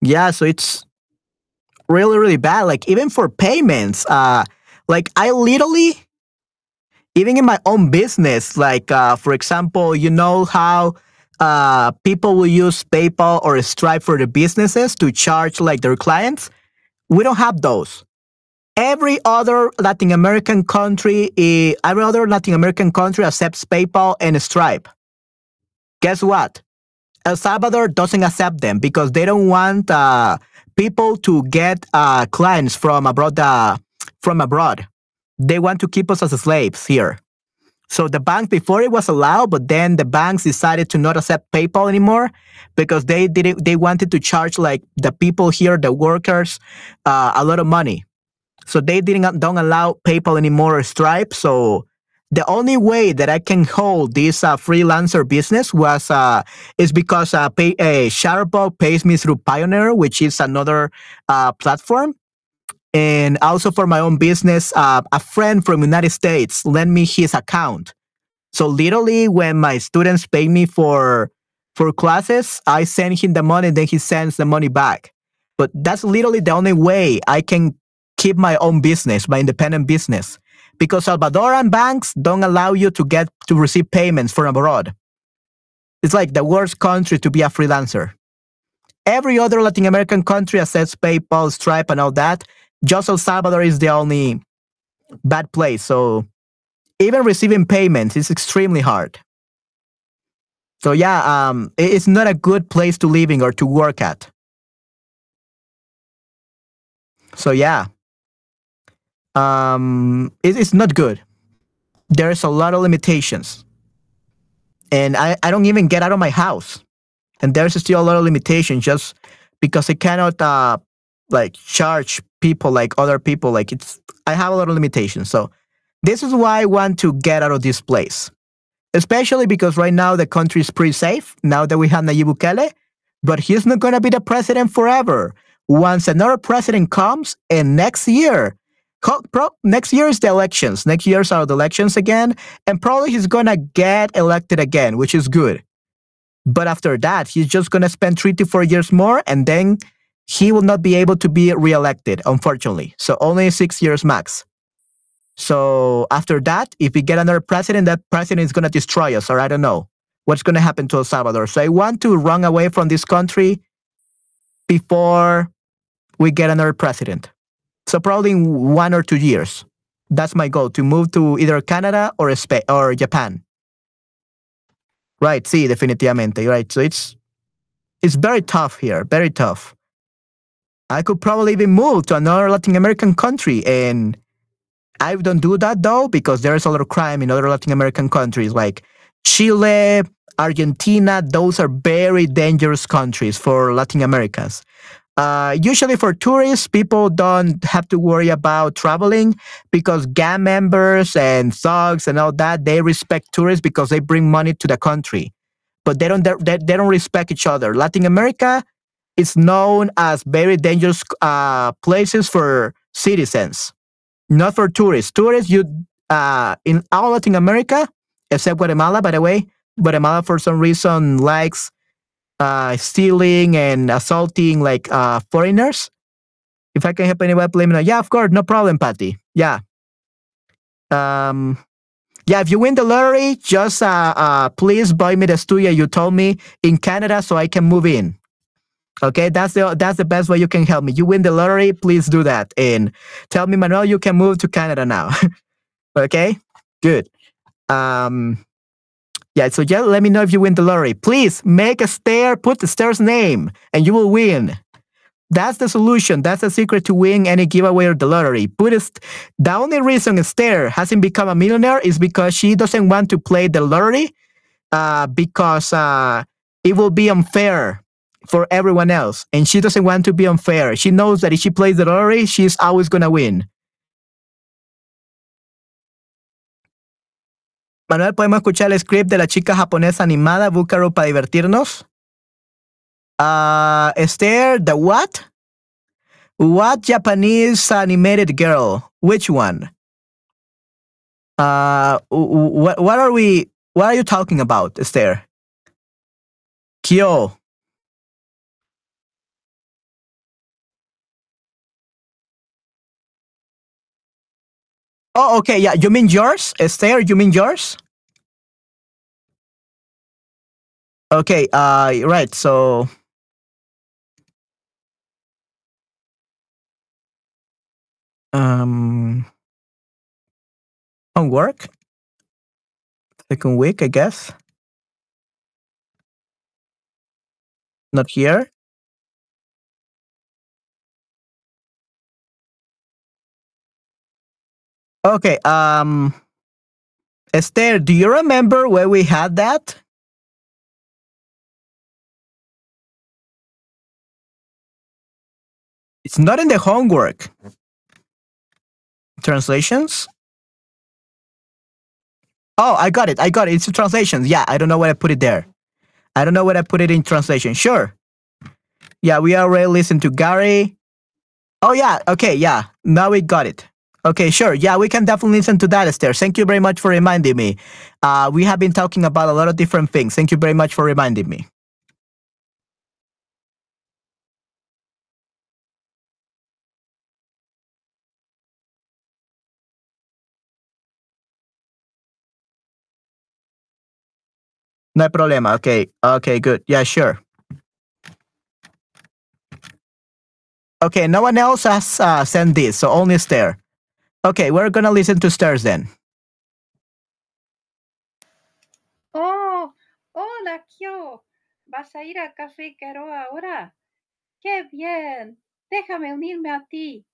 A: Yeah, so it's really really bad. Like even for payments, uh, like I literally. Even in my own business, like uh, for example, you know how uh, people will use PayPal or Stripe for the businesses to charge like their clients. We don't have those. Every other Latin American country, eh, every other Latin American country accepts PayPal and Stripe. Guess what? El Salvador doesn't accept them because they don't want uh, people to get uh, clients from abroad. Uh, from abroad, they want to keep us as slaves here. So the bank before it was allowed, but then the banks decided to not accept PayPal anymore because they didn't. They wanted to charge like the people here, the workers, uh, a lot of money. So they didn't don't allow PayPal anymore or Stripe. So the only way that I can hold this uh, freelancer business was uh, is because uh, pay, uh, Chatterbug pays me through Payoneer, which is another uh, platform. And also for my own business, uh, a friend from United States lent me his account. So literally, when my students pay me for for classes, I send him the money, then he sends the money back. But that's literally the only way I can keep my own business, my independent business because Salvadoran banks don't allow you to get to receive payments from abroad. It's like the worst country to be a freelancer. Every other Latin American country accepts PayPal, Stripe, and all that. Just El Salvador is the only bad place. So even receiving payments is extremely hard. So yeah, um, it's not a good place to live in or to work at. So yeah, um, it, it's not good. There's a lot of limitations. And I, I don't even get out of my house. And there's still a lot of limitations just because I cannot uh, like charge people like other people. Like it's I have a lot of limitations. So this is why I want to get out of this place. Especially because right now the country is pretty safe now that we have Nayib Bukele, but he's not gonna be the president forever. Once another president comes and next year next year is the elections. Next year's are the elections again, and probably he's gonna get elected again, which is good. But after that, he's just gonna spend three to four years more, and then he will not be able to be reelected, unfortunately. So only six years max. So after that, if we get another president, that president is gonna destroy us, or I don't know what's gonna happen to El Salvador. So I want to run away from this country before we get another president. So probably in one or two years. That's my goal to move to either Canada or Spain or Japan. Right, sí, definitivamente. Right. So it's it's very tough here, very tough. I could probably even move to another Latin American country and I don't do that though because there's a lot of crime in other Latin American countries like Chile, Argentina. Those are very dangerous countries for Latin Americans. Uh, usually for tourists, people don't have to worry about traveling because gang members and thugs and all that, they respect tourists because they bring money to the country. But they don't, they, they don't respect each other. Latin America is known as very dangerous uh, places for citizens, not for tourists. Tourists, you uh, in all Latin America, except Guatemala, by the way, Guatemala for some reason likes uh, stealing and assaulting like uh, foreigners. If I can help anybody, let me. Yeah, of course, no problem, Patty. Yeah. Um, yeah, if you win the lottery, just uh, uh, please buy me the studio you told me in Canada so I can move in. Okay, that's the that's the best way you can help me. You win the lottery, please do that and tell me, Manuel, you can move to Canada now. okay, good. Um, yeah, so just let me know if you win the lottery. Please make a stair, put the stair's name, and you will win. That's the solution. That's the secret to win any giveaway or the lottery. Put a st- the only reason Esther hasn't become a millionaire is because she doesn't want to play the lottery uh, because uh, it will be unfair for everyone else. And she doesn't want to be unfair. She knows that if she plays the lottery, she's always going to win. Manuel, ¿podemos escuchar el script de la chica japonesa animada Búcaro para divertirnos? Uh, Esther, the what? What Japanese animated girl? Which one? Uh, what, what are we, what are you talking about, Esther? Kyo. Oh, okay. Yeah. You mean yours? Esther, you mean yours? Okay. Uh, right. So. Um, on work. Second week, I guess. Not here. Okay. Um, Esther, do you remember where we had that? It's not in the homework. Translations? Oh, I got it. I got it. It's translations. Yeah, I don't know where I put it there. I don't know where I put it in translation. Sure. Yeah, we already listened to Gary. Oh, yeah. Okay. Yeah. Now we got it. Okay, sure. Yeah, we can definitely listen to that, Esther. Thank you very much for reminding me. Uh, we have been talking about a lot of different things. Thank you very much for reminding me. No hay problema. Okay. Okay, good. Yeah, sure. Okay, no one else has uh, sent this, so only Esther. Okay, we're gonna listen to Esther's then.
D: Oh, hola, Kyo. ¿Vas a ir al Café Quero ahora? ¡Qué bien! Déjame unirme a ti.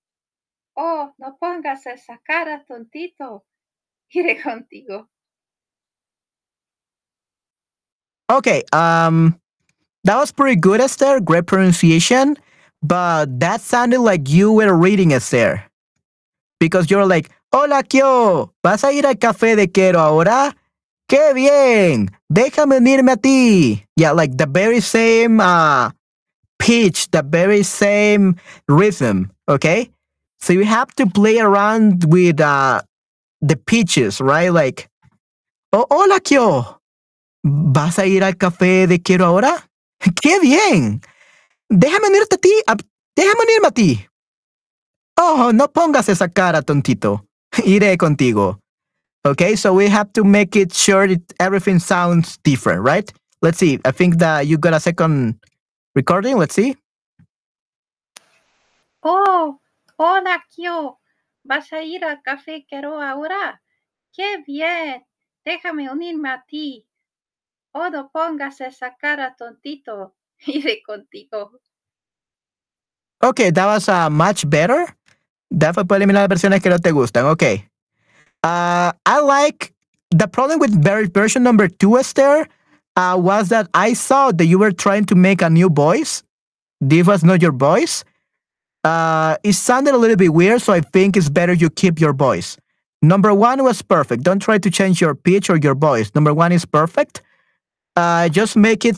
D: Oh, no pongas esa cara, tontito. Iré contigo.
A: Okay, um, that was pretty good, Esther. Great pronunciation, but that sounded like you were reading Esther. Because you're like, hola, Kyo, ¿vas a ir al café de Quero ahora? ¡Qué bien! Déjame unirme a ti. Yeah, like the very same uh, pitch, the very same rhythm, okay? So you have to play around with uh, the pitches, right? Like, oh, hola, Kyo, ¿Vas a ir al café de quiero ahora? ¡Qué bien! Déjame unirte a ti. a- déjame unirme a ti. Oh, no pongas esa cara, tontito. Iré contigo. Okay, so we have to make it sure that everything sounds different, right? Let's see. I think that you got a second recording. Let's see.
D: Oh, hola, Kyo. ¿Vas a ir al Café Quero ahora? ¡Qué bien! Déjame unirme a ti. Oh, no pongas esa cara, tontito. Iré contigo.
A: Okay, that was uh, much better. That por eliminar las versiones que no te gustan. Okay. Uh, I like the problem with ver- version number two, Esther, uh, was that I saw that you were trying to make a new voice. This was not your voice. Uh, it sounded a little bit weird, so I think it's better you keep your voice. Number one was perfect. Don't try to change your pitch or your voice. Number one is perfect. Just make it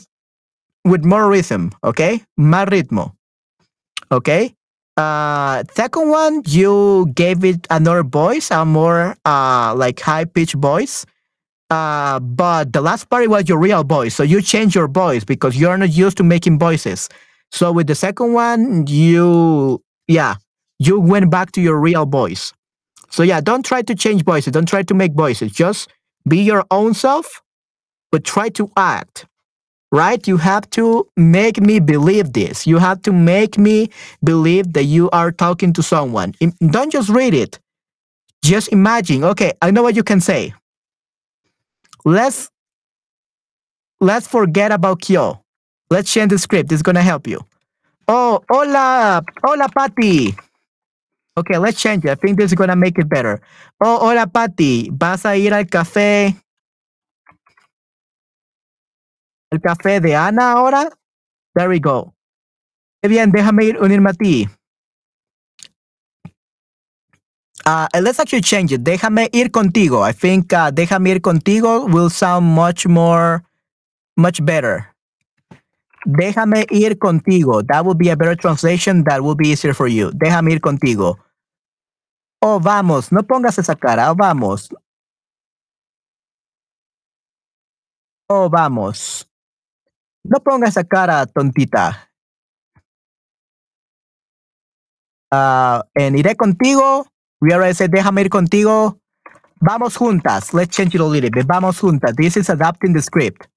A: with more rhythm, okay? Más ritmo. Okay. Uh, second one, you gave it another voice, a more uh like high pitched voice. Uh, but the last part was your real voice, so you changed your voice because you're not used to making voices. So with the second one, you yeah, you went back to your real voice. So yeah, don't try to change voices. Don't try to make voices. Just be your own self, but try to act right? You have to make me believe this. You have to make me believe that you are talking to someone. Don't just read it. Just imagine. Okay, I know what you can say. Let's let's forget about Kyo. Let's change the script. It's gonna help you. Oh, hola, hola, Patty. Okay, let's change it. I think this is gonna make it better. Oh, hola, Patty. ¿Vas a ir al café? El café de Ana ahora. There we go. Qué bien, déjame ir unirme a ti. Uh, and let's actually change it. Déjame ir contigo. I think uh, déjame ir contigo will sound much more, much better. Déjame ir contigo. That would be a better translation that will be easier for you. Déjame ir contigo. Oh, vamos. No pongas esa cara. Oh, vamos. Oh, vamos. No pongas esa cara, tontita. En iré contigo. We already said, déjame ir contigo. Vamos juntas. Let's change it a little bit. Vamos juntas. This is adapting the script.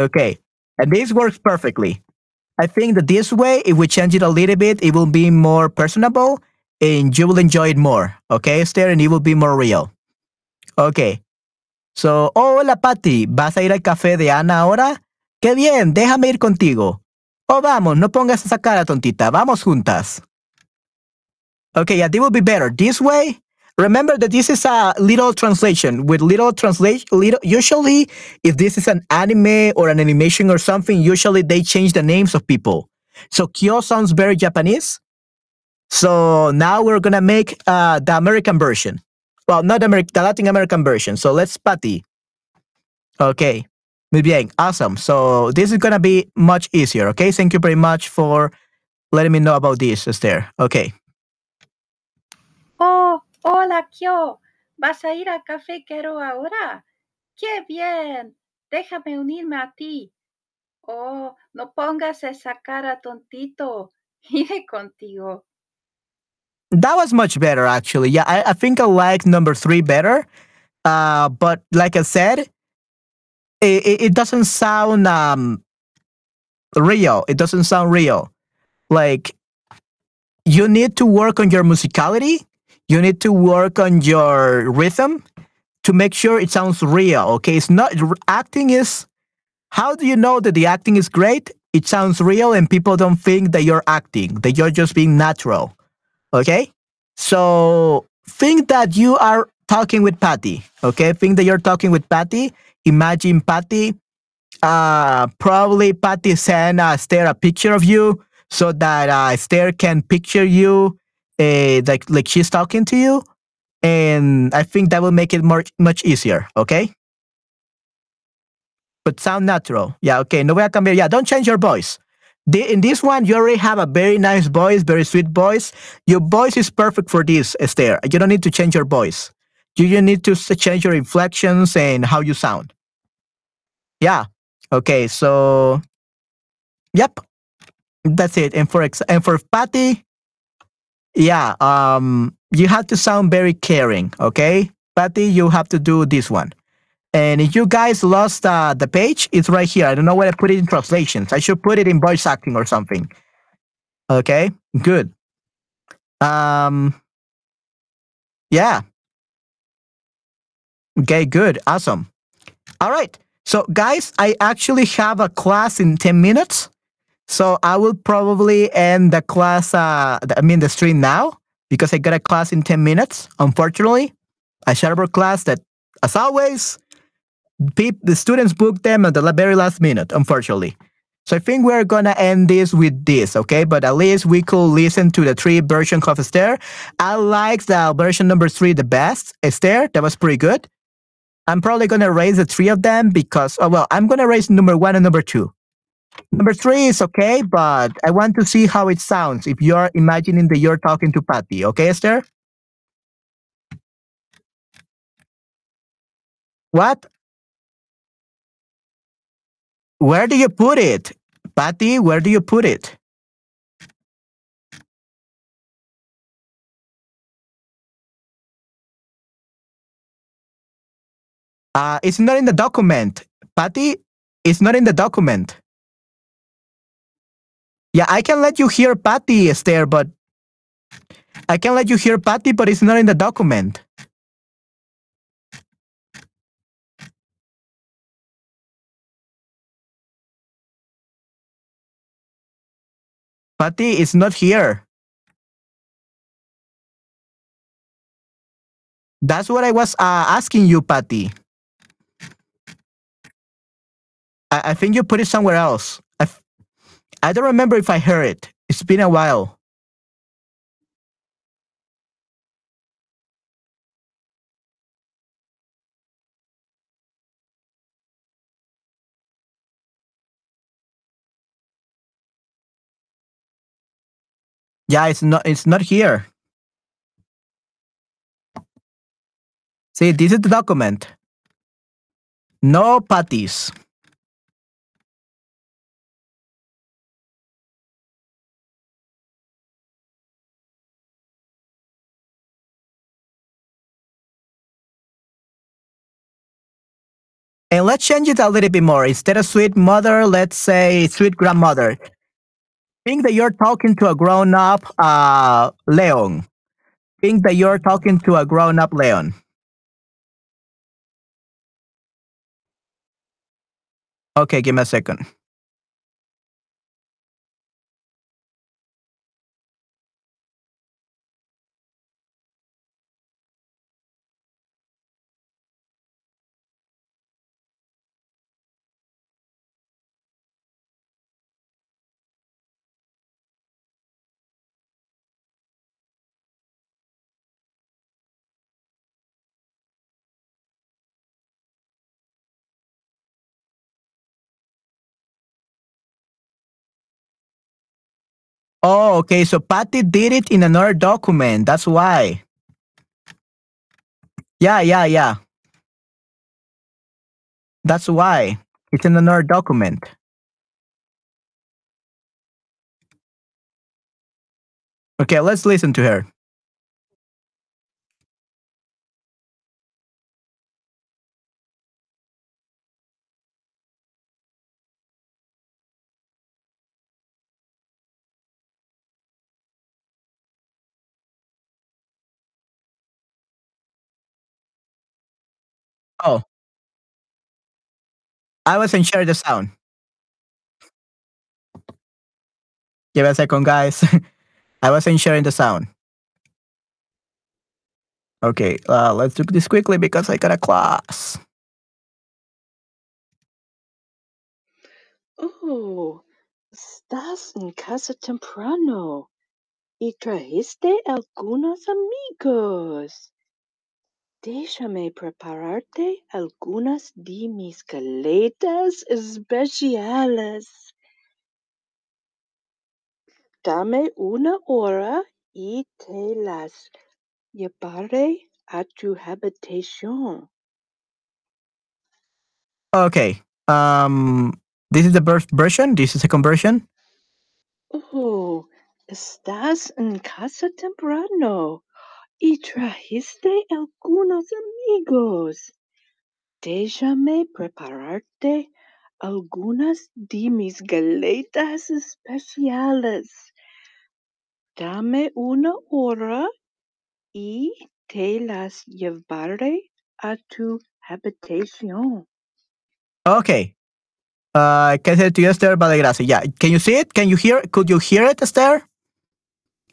A: Okay. And this works perfectly. I think that this way, if we change it a little bit, it will be more personable and you will enjoy it more. Okay, Esther? And it will be more real. Okay. So, hola, Patty. ¿Vas a ir al café de Ana ahora? Qué bien, déjame ir contigo. Oh, vamos, no pongas esa cara tontita. Vamos juntas. Okay, yeah, this will be better. This way, remember that this is a little translation with little translation little usually if this is an anime or an animation or something usually they change the names of people so kyo sounds very japanese so now we're gonna make uh, the american version well not Ameri- the latin american version so let's patty okay muy bien awesome so this is gonna be much easier okay thank you very much for letting me know about this esther okay
D: Oh, hola, Kyo. ¿Vas a ir a Café Quero ahora? ¡Qué bien! Déjame unirme a ti. Oh, no pongas esa cara tontito. Iré contigo.
A: That was much better, actually. Yeah, I, I think I like number three better. Uh, but like I said, it, it, doesn't sound um, real. It doesn't sound real. Like you need to work on your musicality. You need to work on your rhythm to make sure it sounds real. Okay, it's not acting is. How do you know that the acting is great? It sounds real, and people don't think that you're acting. That you're just being natural. Okay? So think that you are talking with Patty. Okay? Think that you're talking with Patty. Imagine Patty. Uh, probably Patty send uh, Esther a picture of you so that uh, Esther can picture you uh, like like she's talking to you. And I think that will make it more much easier. Okay? But sound natural. Yeah, okay. No voy a cambiar. Yeah, don't change your voice. The, in this one, you already have a very nice voice, very sweet voice. Your voice is perfect for this, Esther. You don't need to change your voice. You just need to change your inflections and how you sound. Yeah. Okay. So, yep. That's it. And for ex- and for Patty, yeah. Um, you have to sound very caring. Okay, Patty, you have to do this one. And if you guys lost uh, the page, it's right here. I don't know where I put it in translations. I should put it in voice acting or something. Okay, good. Um, yeah. Okay, good. Awesome. All right. So, guys, I actually have a class in 10 minutes. So, I will probably end the class, uh, I mean, the stream now because I got a class in 10 minutes. Unfortunately, a class that, as always, peop- the students book them at the very last minute, unfortunately. So I think we're gonna end this with this, okay? But at least we could listen to the three versions of Esther. I like the version number three the best. Esther, that was pretty good. I'm probably gonna raise the three of them because, oh well, I'm gonna raise number one and number two. Number three is okay, but I want to see how it sounds if you're imagining that you're talking to Patty, okay, Esther? What? Where do you put it? Patty, where do you put it? Uh, it's not in the document. Patty, it's not in the document. Yeah, I can let you hear Patty, Esther, but I can let you hear Patty, but it's not in the document. Patty is not here. That's what I was uh, asking you, Patty. I, I think you put it somewhere else. I, f- I don't remember if I heard it. It's been a while. Yeah, it's not. It's not here. See, this is the document. No patties. And let's change it a little bit more. Instead of sweet mother, let's say sweet grandmother. Think that you're talking to a grown up uh, Leon. Think that you're talking to a grown up Leon. Okay, give me a second. Okay. So Patty did it in another document. That's why. Yeah, yeah, yeah. That's why. It's in another document. Okay, let's listen to her. I wasn't sure the sound. Give a second, guys. I wasn't sharing the sound. Okay, uh, let's do this quickly because I got a class.
E: Oh, estás en casa temprano y trajiste algunos amigos. Déjame prepararte algunas de mis galetas especiales. Dame una hora y te las llevaré a tu habitación.
A: Okay. Um, this is the first version. This is the second version.
E: Oh, estás en casa temprano y trajiste algunos amigos. Déjame prepararte algunas de mis galetas especiales. Dame una hora y te las llevaré a tu habitación.
A: Okay. Uh, ¿Qué se to Esther Valegracia? Yeah. Can you see it? Can you hear? Could you hear it, Esther?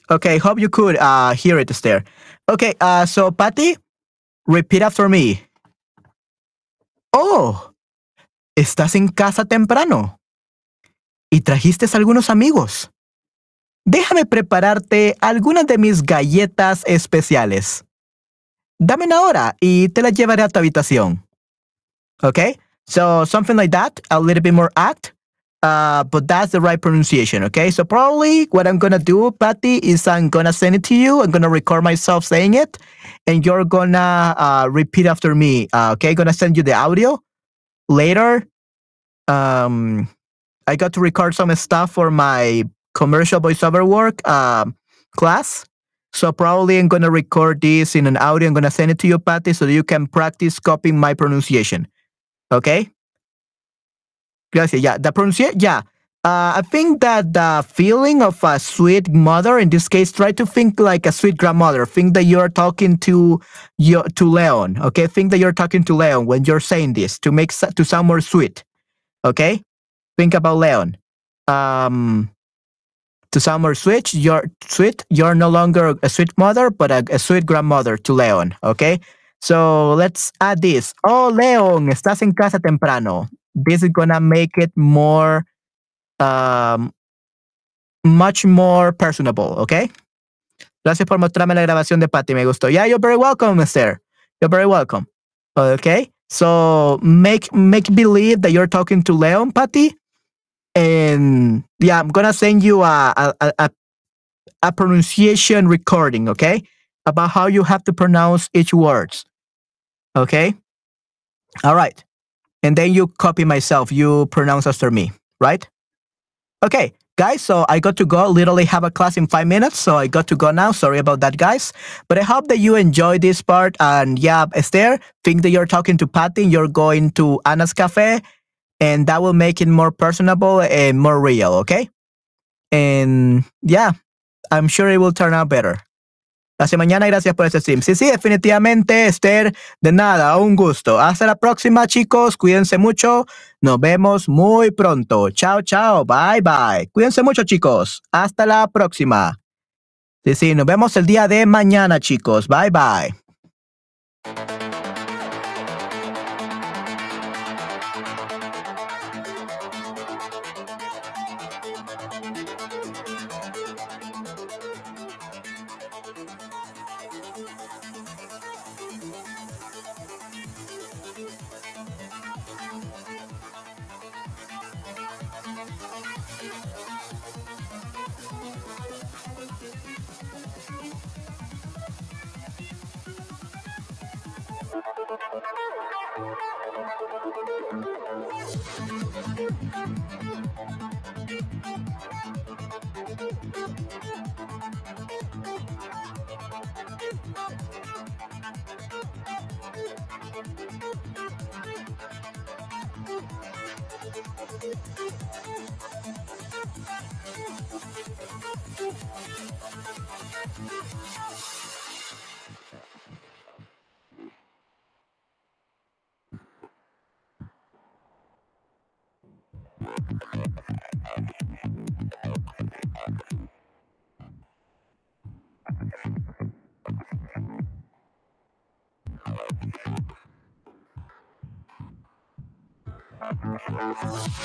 A: Okay. Hope you could uh, hear it, Esther. Okay. Uh, so, Patty, repeat after me. Oh, estás en casa temprano y trajiste algunos amigos. Déjame prepararte algunas de mis galletas especiales. Dame una hora y te las llevaré a tu habitación. Okay? So something like that, a little bit more act, uh, but that's the right pronunciation. Okay? So probably what I'm gonna do, Patty, is I'm gonna send it to you. I'm gonna record myself saying it, and you're gonna uh, repeat after me. Uh, okay? gonna send you the audio later. Um, I got to record some stuff for my commercial voiceover work um, class. So probably I'm gonna record this in an audio. I'm gonna send it to you, Patty, so you can practice copying my pronunciation. Okay. Gracias. Yeah, the pronunciation. Yeah. Uh, I think that the feeling of a sweet mother, in this case, try to think like a sweet grandmother. Think that you're talking to your to Leon. Okay, think that you're talking to Leon when you're saying this to make to sound more sweet. Okay, think about Leon. Um, to sound more sweet, you're sweet. You're no longer a sweet mother, but a, a sweet grandmother to Leon. Okay, so let's add this. Oh, Leon, estás en casa temprano. This is gonna make it more, um, much more personable. Okay. Gracias por mostrarme la grabación de Patty. Me gustó. Yeah, you're very welcome, Esther. You're very welcome. Okay. So make make believe that you're talking to Leon, Patty. And yeah, I'm gonna send you a a, a, a pronunciation recording, okay? About how you have to pronounce each words. Okay? All right. And then you copy myself. You pronounce after me, right? Okay, guys. So I got to go. Literally have a class in five minutes. So I got to go now. Sorry about that, guys. But I hope that you enjoyed this part. And yeah, Esther, think that you're talking to Patty. You're going to Anna's Cafe. And that will make it more personable and more real, okay? And yeah, I'm sure it will turn out better. Hasta mañana gracias por este stream. Sí, sí, definitivamente, Esther, de nada, un gusto. Hasta la próxima, chicos. Cuídense mucho. Nos vemos muy pronto. Chao, chao. Bye, bye. Cuídense mucho, chicos. Hasta la próxima. Sí, sí, nos vemos el día de mañana, chicos. Bye, bye.
F: Thank